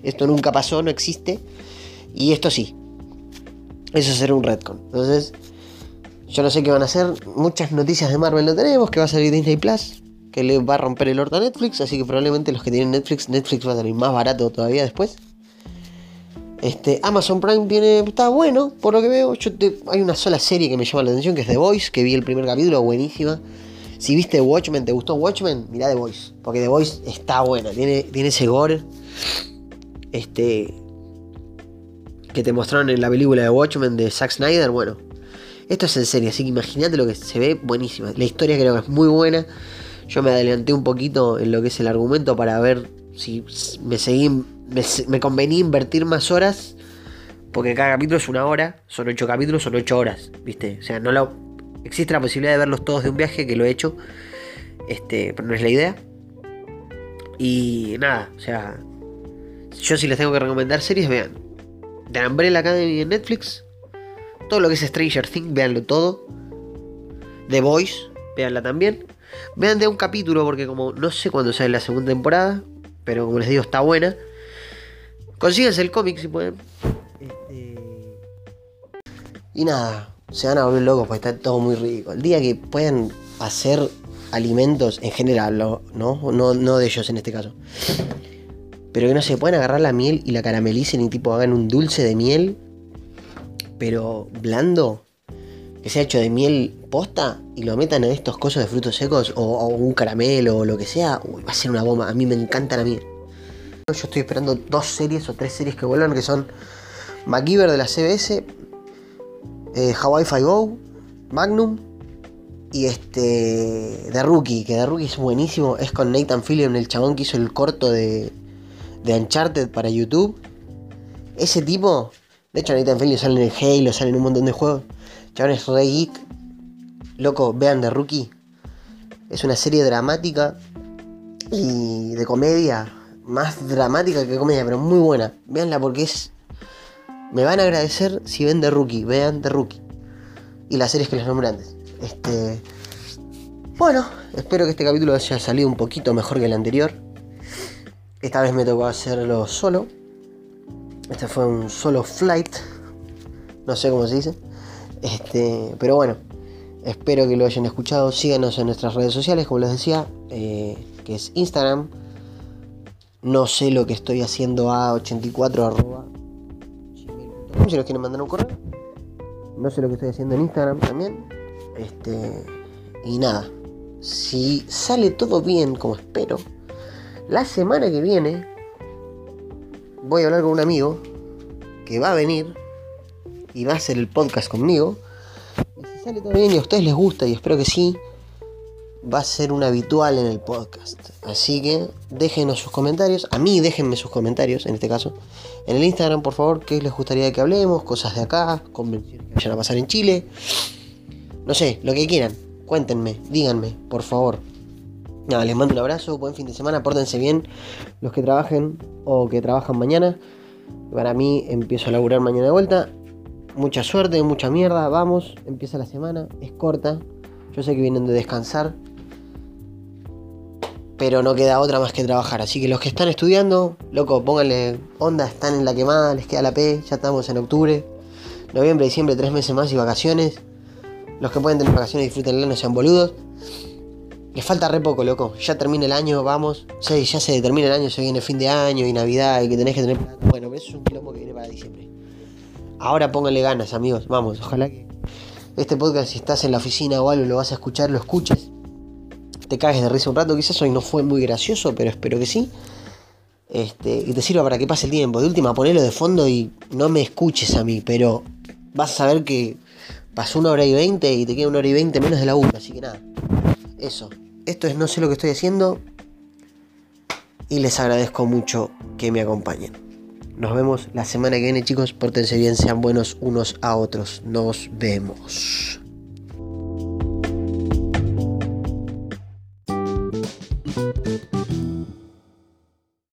Esto nunca pasó, no existe. Y esto sí. Eso será un retcon. Entonces, yo no sé qué van a hacer. Muchas noticias de Marvel no tenemos. Que va a salir Disney Plus. Que le va a romper el orto a Netflix. Así que probablemente los que tienen Netflix, Netflix va a salir más barato todavía después. Este, Amazon Prime tiene, está bueno, por lo que veo. Hay una sola serie que me llama la atención, que es The Voice, que vi el primer capítulo, buenísima. Si viste Watchmen, ¿te gustó Watchmen? Mirá The Voice, porque The Voice está buena, tiene, tiene ese gore. Este, que te mostraron en la película de Watchmen de Zack Snyder, bueno. Esto es en serie, así que imagínate lo que se ve buenísima. La historia creo que es muy buena. Yo me adelanté un poquito en lo que es el argumento para ver si me seguí me, convenía invertir más horas, porque cada capítulo es una hora, son ocho capítulos, son ocho horas, ¿viste? O sea, no lo, existe la posibilidad de verlos todos de un viaje, que lo he hecho, este, pero no es la idea. Y nada, o sea, yo si les tengo que recomendar series, vean The Umbrella Academy en Netflix, todo lo que es Stranger Things, veanlo todo. The Voice, veanla también. Vean de un capítulo porque como no sé cuándo sale la segunda temporada, pero como les digo está buena. Consíguense el cómic si pueden. Este, y nada, se van a volver locos porque está todo muy rico. El día que puedan hacer alimentos en general, ¿no? No, no de ellos en este caso. Pero que no se pueden agarrar la miel y la caramelicen y tipo hagan un dulce de miel, pero blando, que sea hecho de miel posta y lo metan en estos cosos de frutos secos o, un caramelo o lo que sea, va a ser una bomba. A mí me encanta la miel. Yo estoy esperando dos series o tres series que vuelvan, que son MacGyver de la CBS, eh, Hawaii Five-O, Magnum y este The Rookie, que The Rookie es buenísimo, es con Nathan Fillion, el chabón que hizo el corto de, de Uncharted para YouTube. Ese tipo, de hecho Nathan Fillion sale en el Halo, sale en un montón de juegos. Chabón es re geek. Loco, vean The Rookie. Es una serie dramática y de comedia más dramática que comedia, pero muy buena. Veanla porque es. Me van a agradecer si ven The Rookie. Vean The Rookie. Y las series que les nombré antes. Este. Bueno, espero que este capítulo haya salido un poquito mejor que el anterior. Esta vez me tocó hacerlo solo. Este fue un solo flight. No sé cómo se dice. Este, pero bueno, espero que lo hayan escuchado. Síganos en nuestras redes sociales, como les decía, eh, que es Instagram, no sé lo que estoy haciendo a 84 arroba si nos quieren mandar un correo. No sé lo que estoy haciendo en Instagram también. Este. Y nada. Si sale todo bien como espero. La semana que viene. Voy a hablar con un amigo. Que va a venir. Y va a hacer el podcast conmigo. Y si sale todo bien y a ustedes les gusta. Y espero que sí va a ser un habitual en el podcast. Así que déjenos sus comentarios. A mí déjenme sus comentarios, en este caso. En el Instagram, por favor, qué les gustaría que hablemos, cosas de acá, convenciones que vayan a pasar en Chile. No sé, lo que quieran. Cuéntenme, díganme, por favor. Nada, les mando un abrazo, buen fin de semana, pórtense bien los que trabajen o que trabajan mañana. Para mí empiezo a laburar mañana de vuelta. Mucha suerte, mucha mierda, vamos, empieza la semana, es corta. Yo sé que vienen de descansar, pero no queda otra más que trabajar. Así que los que están estudiando, loco, pónganle onda, están en la quemada, les queda la P, ya estamos en octubre, noviembre, diciembre, tres meses más y vacaciones. Los que pueden tener vacaciones disfrútenlo, no sean boludos. Les falta re poco, loco. Ya termina el año, vamos. Sí, ya se termina el año, se viene fin de año y Navidad y que tenés que tener Bueno, eso es un quilombo que viene para diciembre. Ahora pónganle ganas, amigos. Vamos, ojalá que este podcast, si estás en la oficina o algo, lo vas a escuchar, lo escuches te cagues de risa un rato. Quizás hoy no fue muy gracioso, pero espero que sí. Este, y te sirva para que pase el tiempo. De última, ponelo de fondo y no me escuches a mí, pero vas a saber que pasó una hora y veinte y te queda una hora y veinte menos de la una. Así que nada, eso. Esto es No sé lo que estoy haciendo. Y les agradezco mucho que me acompañen. Nos vemos la semana que viene, chicos. Pórtense bien, sean buenos unos a otros. Nos vemos.